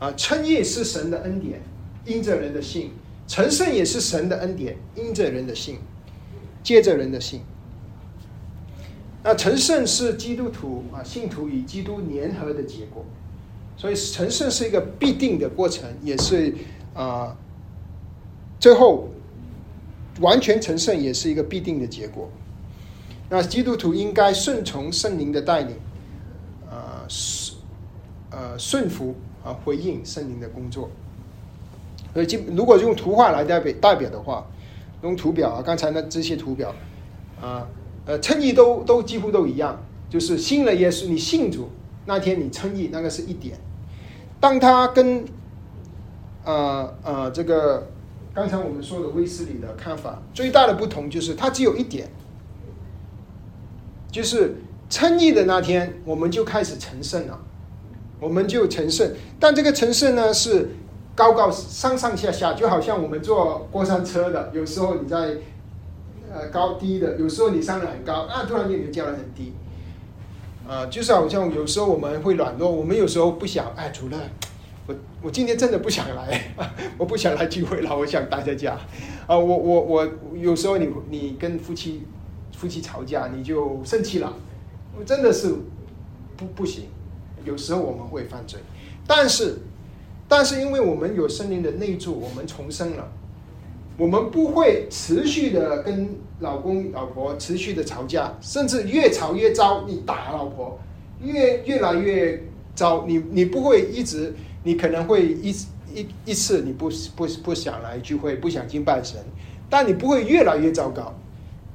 啊，称义是神的恩典，因着人的信；成圣也是神的恩典，因着人的信，借着人的信。那成圣是基督徒啊，信徒与基督联合的结果，所以成圣是一个必定的过程，也是啊。最后，完全成圣也是一个必定的结果。那基督徒应该顺从圣灵的带领，呃顺服啊回应圣灵的工作。所以，基如果用图画来代表代表的话，用图表啊，刚才那这些图表啊，呃，称义都都几乎都一样，就是信了耶稣，你信主那天你称义，那个是一点。当他跟呃呃这个。刚才我们说的威斯理的看法，最大的不同就是他只有一点，就是称义的那天，我们就开始成圣了，我们就成圣。但这个成圣呢，是高高上上下下，就好像我们坐过山车的，有时候你在呃高低的，有时候你上的很高，啊，突然间你就降得很低。啊，就是好像有时候我们会软弱，我们有时候不想，哎，主任，我我今天真的不想来，[laughs] 我不想来聚会了，我想待在家。啊，我我我有时候你你跟夫妻夫妻吵架，你就生气了，我真的是不不行。有时候我们会犯罪，但是但是因为我们有圣灵的内助，我们重生了，我们不会持续的跟老公老婆持续的吵架，甚至越吵越糟，你打老婆越越来越糟，你你不会一直，你可能会一一一次你不不不想来聚会，不想敬拜神，但你不会越来越糟糕。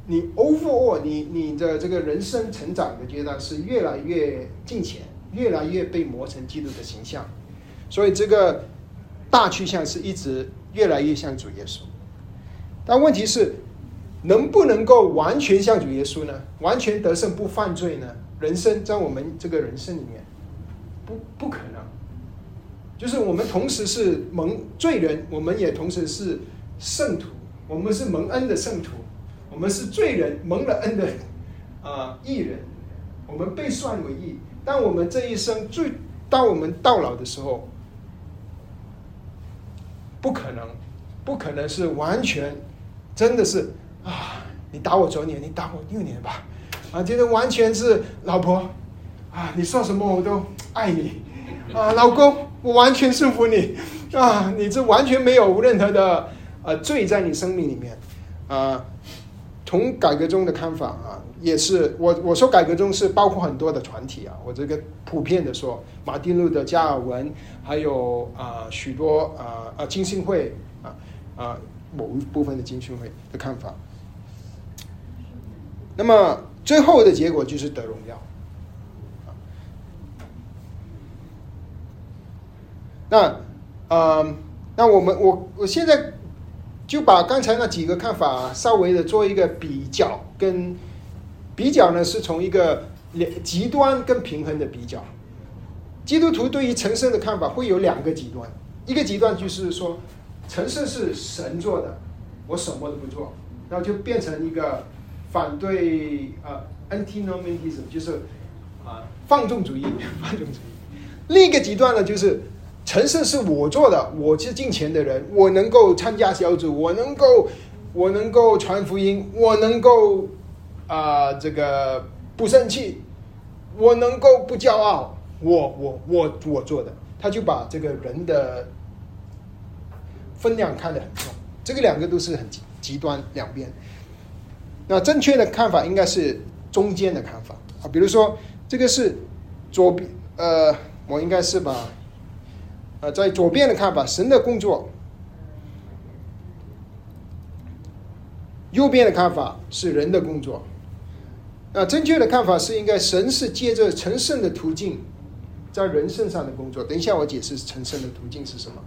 你 overall 你你的这个人生成长的阶段是越来越近前，越来越被磨成基督的形象，所以这个大趋向是一直越来越像主耶稣。但问题是，能不能够完全像主耶稣呢？完全得胜不犯罪呢？人生在我们这个人生里面，不不可能。就是我们同时是蒙罪人，我们也同时是圣徒，我们是蒙恩的圣徒，我们是罪人蒙了恩的啊义人，我们被算为义。当我们这一生最，当我们到老的时候，不可能，不可能是完全。真的是啊！你打我九年，你打我六年吧，啊，觉得完全是老婆啊！你说什么我都爱你啊，老公，我完全顺服你啊！你这完全没有任何的呃罪在你生命里面啊。从改革中的看法啊，也是我我说改革中是包括很多的团体啊，我这个普遍的说，马丁路德、加尔文，还有啊许多啊啊金信会啊啊。某一部分的金训会的看法，那么最后的结果就是得荣耀。那，呃，那我们我我现在就把刚才那几个看法稍微的做一个比较，跟比较呢是从一个两极端跟平衡的比较。基督徒对于成圣的看法会有两个极端，一个极端就是说。成圣是神做的，我什么都不做，然后就变成一个反对呃 antinomianism，就是啊放纵主义，[laughs] 放纵主义。另一个极端呢，就是成圣是我做的，我是进钱的人，我能够参加小组，我能够我能够传福音，我能够啊这个不生气，我能够不骄傲，我我我我做的，他就把这个人的。分量看得很重，这个两个都是很极极端两边。那正确的看法应该是中间的看法啊，比如说这个是左边，呃，我应该是把，啊，在左边的看法，神的工作；右边的看法是人的工作。那正确的看法是应该神是借着成圣的途径，在人身上的工作。等一下我解释成圣的途径是什么。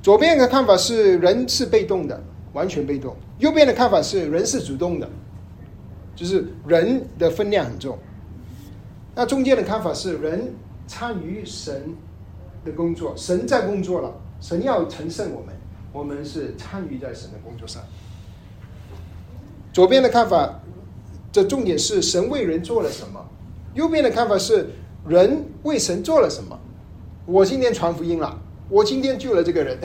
左边的看法是人是被动的，完全被动；右边的看法是人是主动的，就是人的分量很重。那中间的看法是人参与神的工作，神在工作了，神要成圣我们，我们是参与在神的工作上。左边的看法，这重点是神为人做了什么；右边的看法是人为神做了什么。我今天传福音了。我今天救了这个人，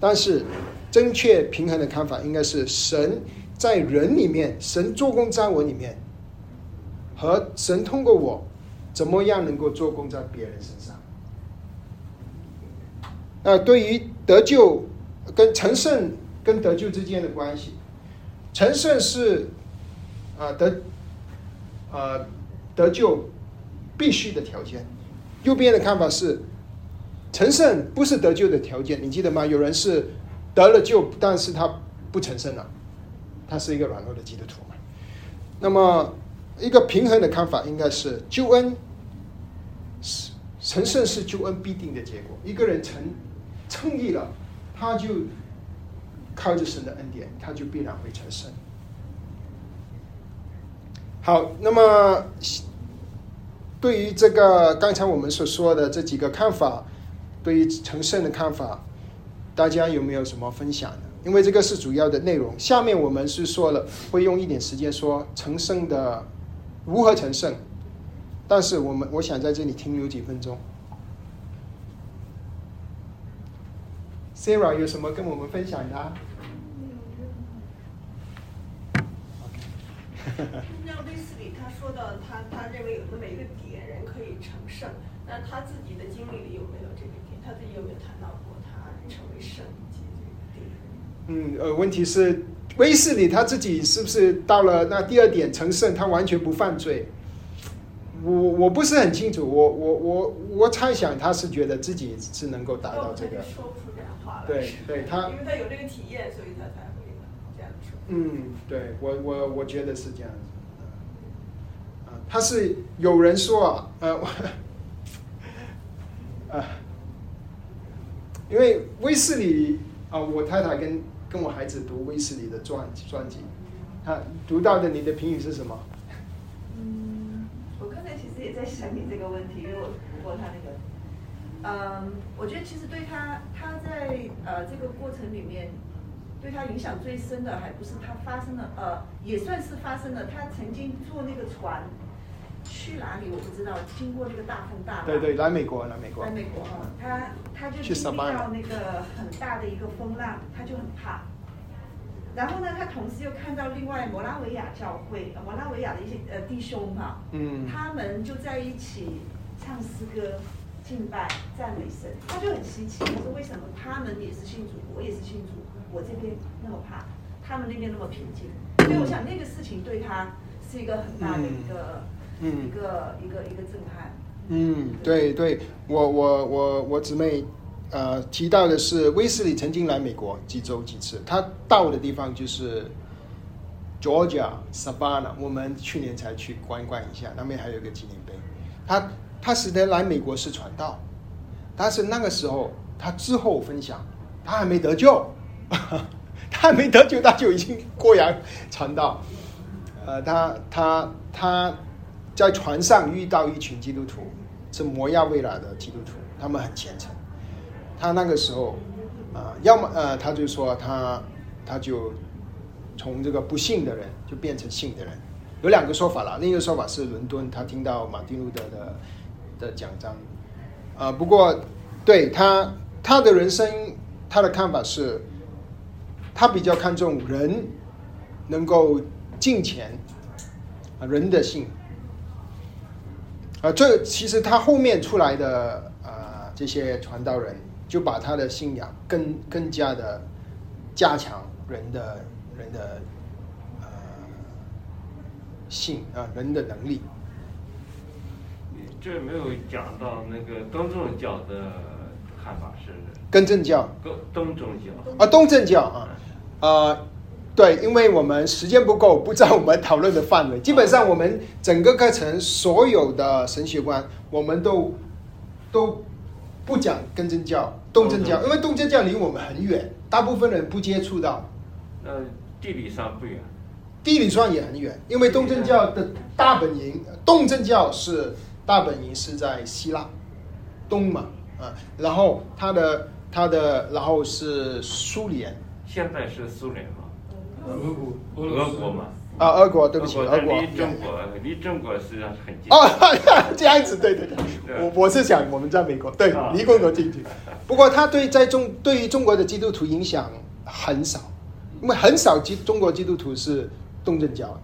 但是正确平衡的看法应该是神在人里面，神做工在我里面，和神通过我怎么样能够做工在别人身上。那对于得救跟成圣跟得救之间的关系，成圣是啊得啊得救必须的条件，右边的看法是。成圣不是得救的条件，你记得吗？有人是得了救，但是他不成圣了，他是一个软弱的基督徒嘛。那么，一个平衡的看法应该是救恩成圣是救恩必定的结果。一个人成称义了，他就靠着神的恩典，他就必然会成圣。好，那么对于这个刚才我们所说的这几个看法。对于成圣的看法，大家有没有什么分享呢？因为这个是主要的内容。下面我们是说了，会用一点时间说成圣的如何成圣，但是我们我想在这里停留几分钟。Sarah 有什么跟我们分享的、啊？那威斯里他说到他他认为有那么一个点，人可以成圣，那他自己的经历里有没有这个点？他自己有没有谈到过他成为圣及这个点？嗯，呃，问题是威斯里他自己是不是到了那第二点成圣，他完全不犯罪？我我不是很清楚，我我我我猜想他是觉得自己是能够达到这个，说不出这样话来。对对他因为他有这个体验，所以他才会这样说。嗯，对我我我觉得是这样子。啊，他是有人说啊，呃，我啊，因为威斯里啊，我太太跟跟我孩子读威斯里的传传记，他读到的你的评语是什么？在想你这个问题，因为我读过他那个，嗯，我觉得其实对他，他在呃这个过程里面，对他影响最深的，还不是他发生了，呃，也算是发生了。他曾经坐那个船去哪里我不知道，经过那个大风大浪。对对，来美国，来美国来。美国哈，他他就是经历到那个很大的一个风浪，他就很怕。然后呢，他同时又看到另外摩拉维亚教会，呃摩拉维亚的一些呃弟兄哈，嗯。他们就在一起唱诗歌、敬拜、赞美神，他就很稀奇，他说为什么他们也是信主，我也是信主，我这边那么怕，他们那边那么平静，所以我想那个事情对他是一个很大的一个、嗯。一个一个一个震撼。嗯，对对，我我我我姊妹呃提到的是威斯里曾经来美国几周几次，他到的地方就是 Georgia Savannah，我们去年才去观光一下，那边还有一个纪念碑。他他使得来美国是传道，但是那个时候他之后分享，他还没得救，[laughs] 他还没得救，他就已经过洋传道。呃，他他他在船上遇到一群基督徒，是摩亚未来的基督徒，他们很虔诚。他那个时候，啊、要么呃，他就说他他就从这个不信的人就变成信的人，有两个说法了。另一个说法是伦敦，他听到马丁路德的的讲章，啊、不过对他他的人生，他的看法是，他比较看重人能够敬虔，啊，人的信。啊，这其实他后面出来的啊、这些传道人，就把他的信仰更更加的加强人的人的呃信啊、人的能力。这没有讲到那个东正教的看法是更正教东东正教啊，东正教啊，呃，对，因为我们时间不够，不在我们讨论的范围。基本上，我们整个课程所有的神学观，我们都都不讲根正教、东正教，因为东正教离我们很远，大部分人不接触到。那地理上不远，地理上也很远，因为东正教的大本营，东正教是大本营是在希腊东嘛，啊，然后它的它的然后是苏联。现在是苏联嘛，俄国，俄国嘛，啊，俄国，对不起，俄俄国。离中国离中国实际上是很近。哦，[laughs] 这样子，对对对，我我是想我们在美国，对啊，离中国近距。不过他对在中对于中国的基督徒影响很少，因为很少基中国基督徒是东正教，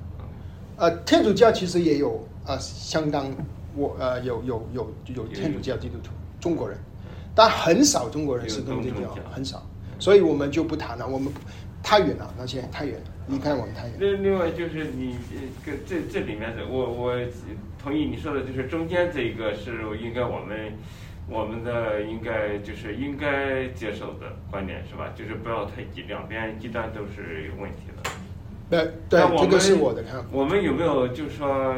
呃，天主教其实也有呃相当我呃有有有有天主教基督徒中国人，但很少中国人是东正教，很少，所以我们就不谈了，我们太远了，那些太远了，离开我们太远。另另外就是你呃这个这这里面的，我我同意你说的，就是中间这一个是应该我们我们的应该就是应该接受的观点是吧？就是不要太极，两边极端都是有问题的。那对那，我们这个是我的看法。我们有没有就是说，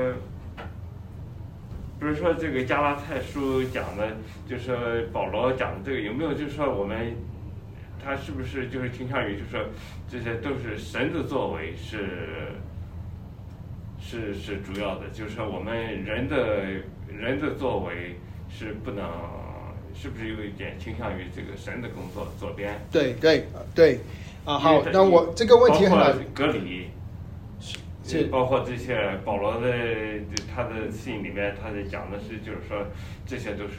比如说这个加拉太书讲的，就是保罗讲的这个，有没有就是说我们他是不是就是倾向于就是说这些都是神的作为是是是主要的，就是说我们人的人的作为是不能，是不是有一点倾向于这个神的工作左边？对对对，啊，好，那我这个问题很难隔离，是包括这些保罗的他的信里面，他在讲的是，就是说这些都是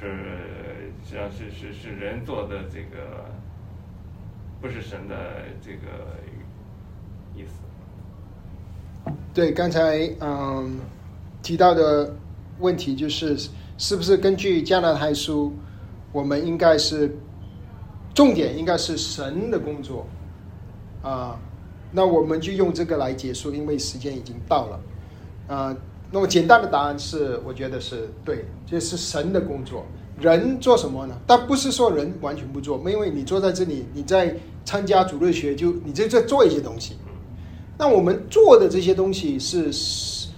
实际上是是是人做的这个，不是神的这个意思。对，刚才嗯提到的问题就是，是不是根据加拿大书，我们应该是重点应该是神的工作啊、那我们就用这个来结束，因为时间已经到了啊、那么简单的答案是，我觉得是对，这是神的工作。人做什么呢？但不是说人完全不做，因为你坐在这里，你在参加主日学，就你就在做一些东西。那我们做的这些东西是是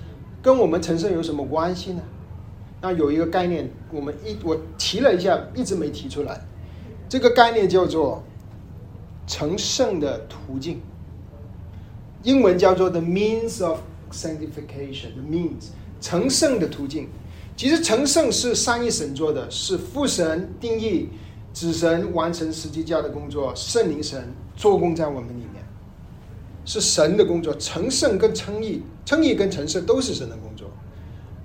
跟我们成圣有什么关系呢？那有一个概念，我们一我提了一下，一直没提出来。这个概念叫做成圣的途径，英文叫做 the means of sanctification，the means 成圣的途径。其实成圣是三一神做的，是父神定义，子神完成实际教的工作，圣灵神做工在我们里面。是神的工作，成圣跟称义，称义跟成圣都是神的工作。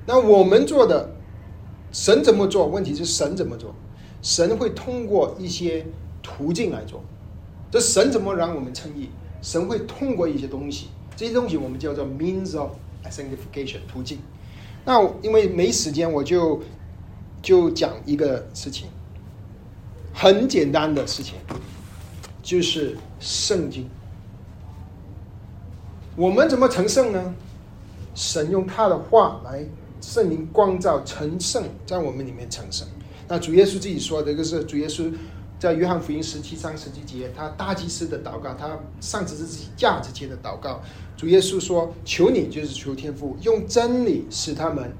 那我们做的，神怎么做？问题是神怎么做？神会通过一些途径来做。这神怎么让我们称义？神会通过一些东西，这些东西我们叫做 means of sanctification 途径。那因为没时间，我就就讲一个事情，很简单的事情，就是圣经。我们怎么成圣呢？神用他的话来圣灵光照成圣，在我们里面成圣。那主耶稣自己说的，这个是主耶稣在约翰福音十七章十七节，他大祭司的祷告，他上十字架之前的祷告。主耶稣说：“求你，就是求天父，用真理使他们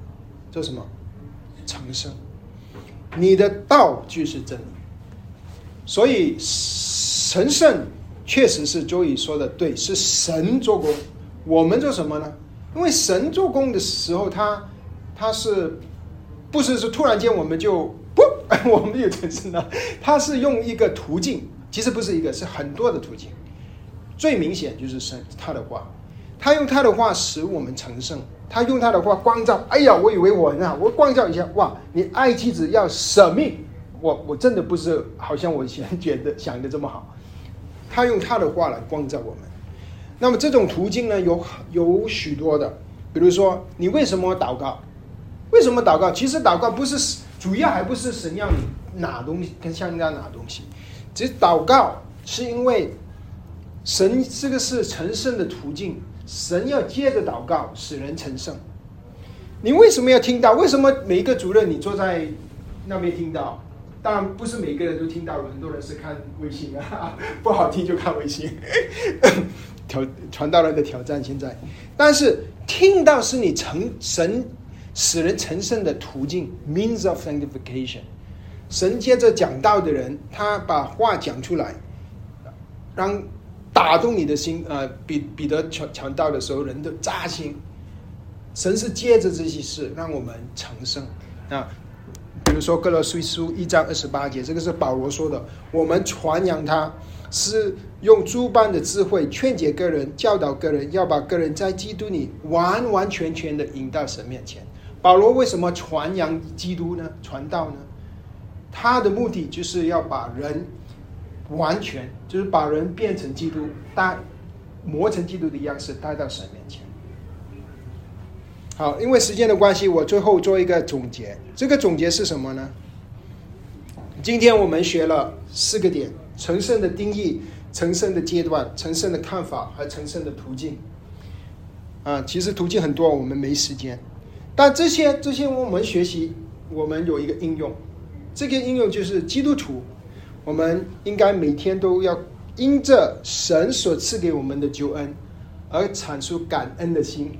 做什么成圣。你的道就是真理。”所以神圣确实是周宇说的对，是神做工。我们做什么呢？因为神做工的时候，他他是不是是突然间我们就 [laughs] 我们有成圣了？他是用一个途径，其实不是一个，是很多的途径。最明显就是神他的话，他用他的话使我们成圣，他用他的话光照。哎呀，我以为我很好，我光照一下，哇！你爱妻子要舍命，我我真的不是好像我以前觉得想的这么好。他用他的话来光照我们。那么这种途径呢，有有许多的，比如说你为什么祷告？为什么祷告？其实祷告不是主要，还不是神要你拿东西，跟向人家拿东西。只是祷告是因为神这个是成圣的途径，神要接着祷告使人成圣。你为什么要听到？为什么每一个主任你坐在那边听到？当然不是每个人都听到，很多人是看微信啊，[laughs] 不好听就看微信。[laughs] 挑传道人的挑战现在，但是听到是你成神使人成圣的途径，means of sanctification。神接着讲道的人，他把话讲出来，让打动你的心。呃，彼彼得传传道的时候，人都扎心。神是借着这些事让我们成圣啊。比如说《哥罗西书》一章二十八节，这个是保罗说的。我们传扬他，是用诸般的智慧劝解个人，教导个人，要把个人在基督里完完全全的引到神面前。保罗为什么传扬基督呢？传道呢？他的目的就是要把人完全，就是把人变成基督，带磨成基督的样式，带到神面前。好，因为时间的关系，我最后做一个总结。这个总结是什么呢？今天我们学了四个点：成圣的定义、成圣的阶段、成圣的看法和成圣的途径。啊，其实途径很多，我们没时间。但这些这些我们学习，我们有一个应用。这个应用就是基督徒，我们应该每天都要因着神所赐给我们的救恩，而产出感恩的心。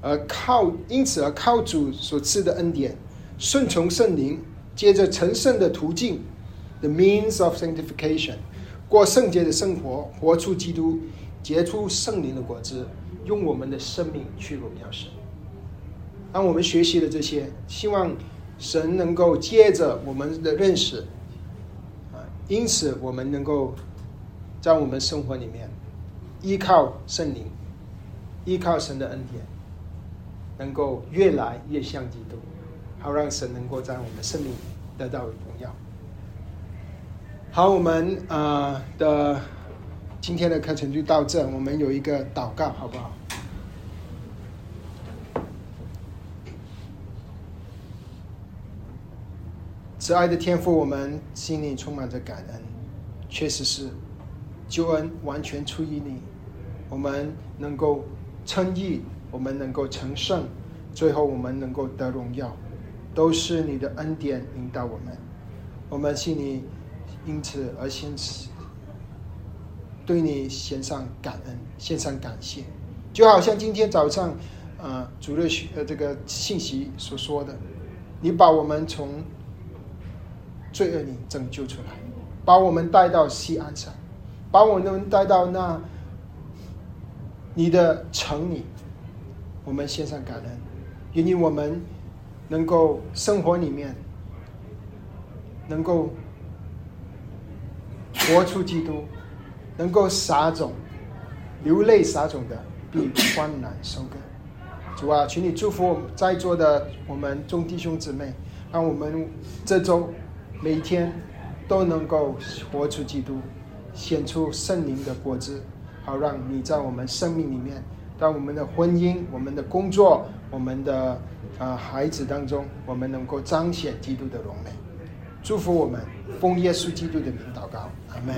而靠因此而靠主所赐的恩典，顺从圣灵，接着成圣的途径，the means of sanctification，过圣洁的生活，活出基督，结出圣灵的果子，用我们的生命去荣耀神。当我们学习了这些，希望神能够借着我们的认识，啊，因此我们能够在我们生活里面，依靠圣灵，依靠神的恩典，能够越来越像基督，好让神能够在我们的生命得到荣耀。好，我们呃的今天的课程就到这，我们有一个祷告，好不好？慈爱的天父，我们心里充满着感恩，确实是救恩完全出于你，我们能够称义，我们能够成圣，最后我们能够得荣耀，都是你的恩典引导我们。我们心里因此而先对你献上感恩，献上感谢，就好像今天早上，呃，主日学呃这个信息所说的，你把我们从罪恶里拯救出来，把我们带到西安山，把我们带到那你的城里，我们献上感恩，因为我们能够生活里面，能够活出基督，能够撒种，流泪撒种的，必欢然收割。主啊，请你祝福我们在座的我们众弟兄姊妹，让我们这周。每天都能够活出基督，显出圣灵的果子，好让你在我们生命里面，在我们的婚姻、我们的工作、我们的啊孩子当中，我们能够彰显基督的荣美。祝福我们，奉耶稣基督的名祷告，阿门。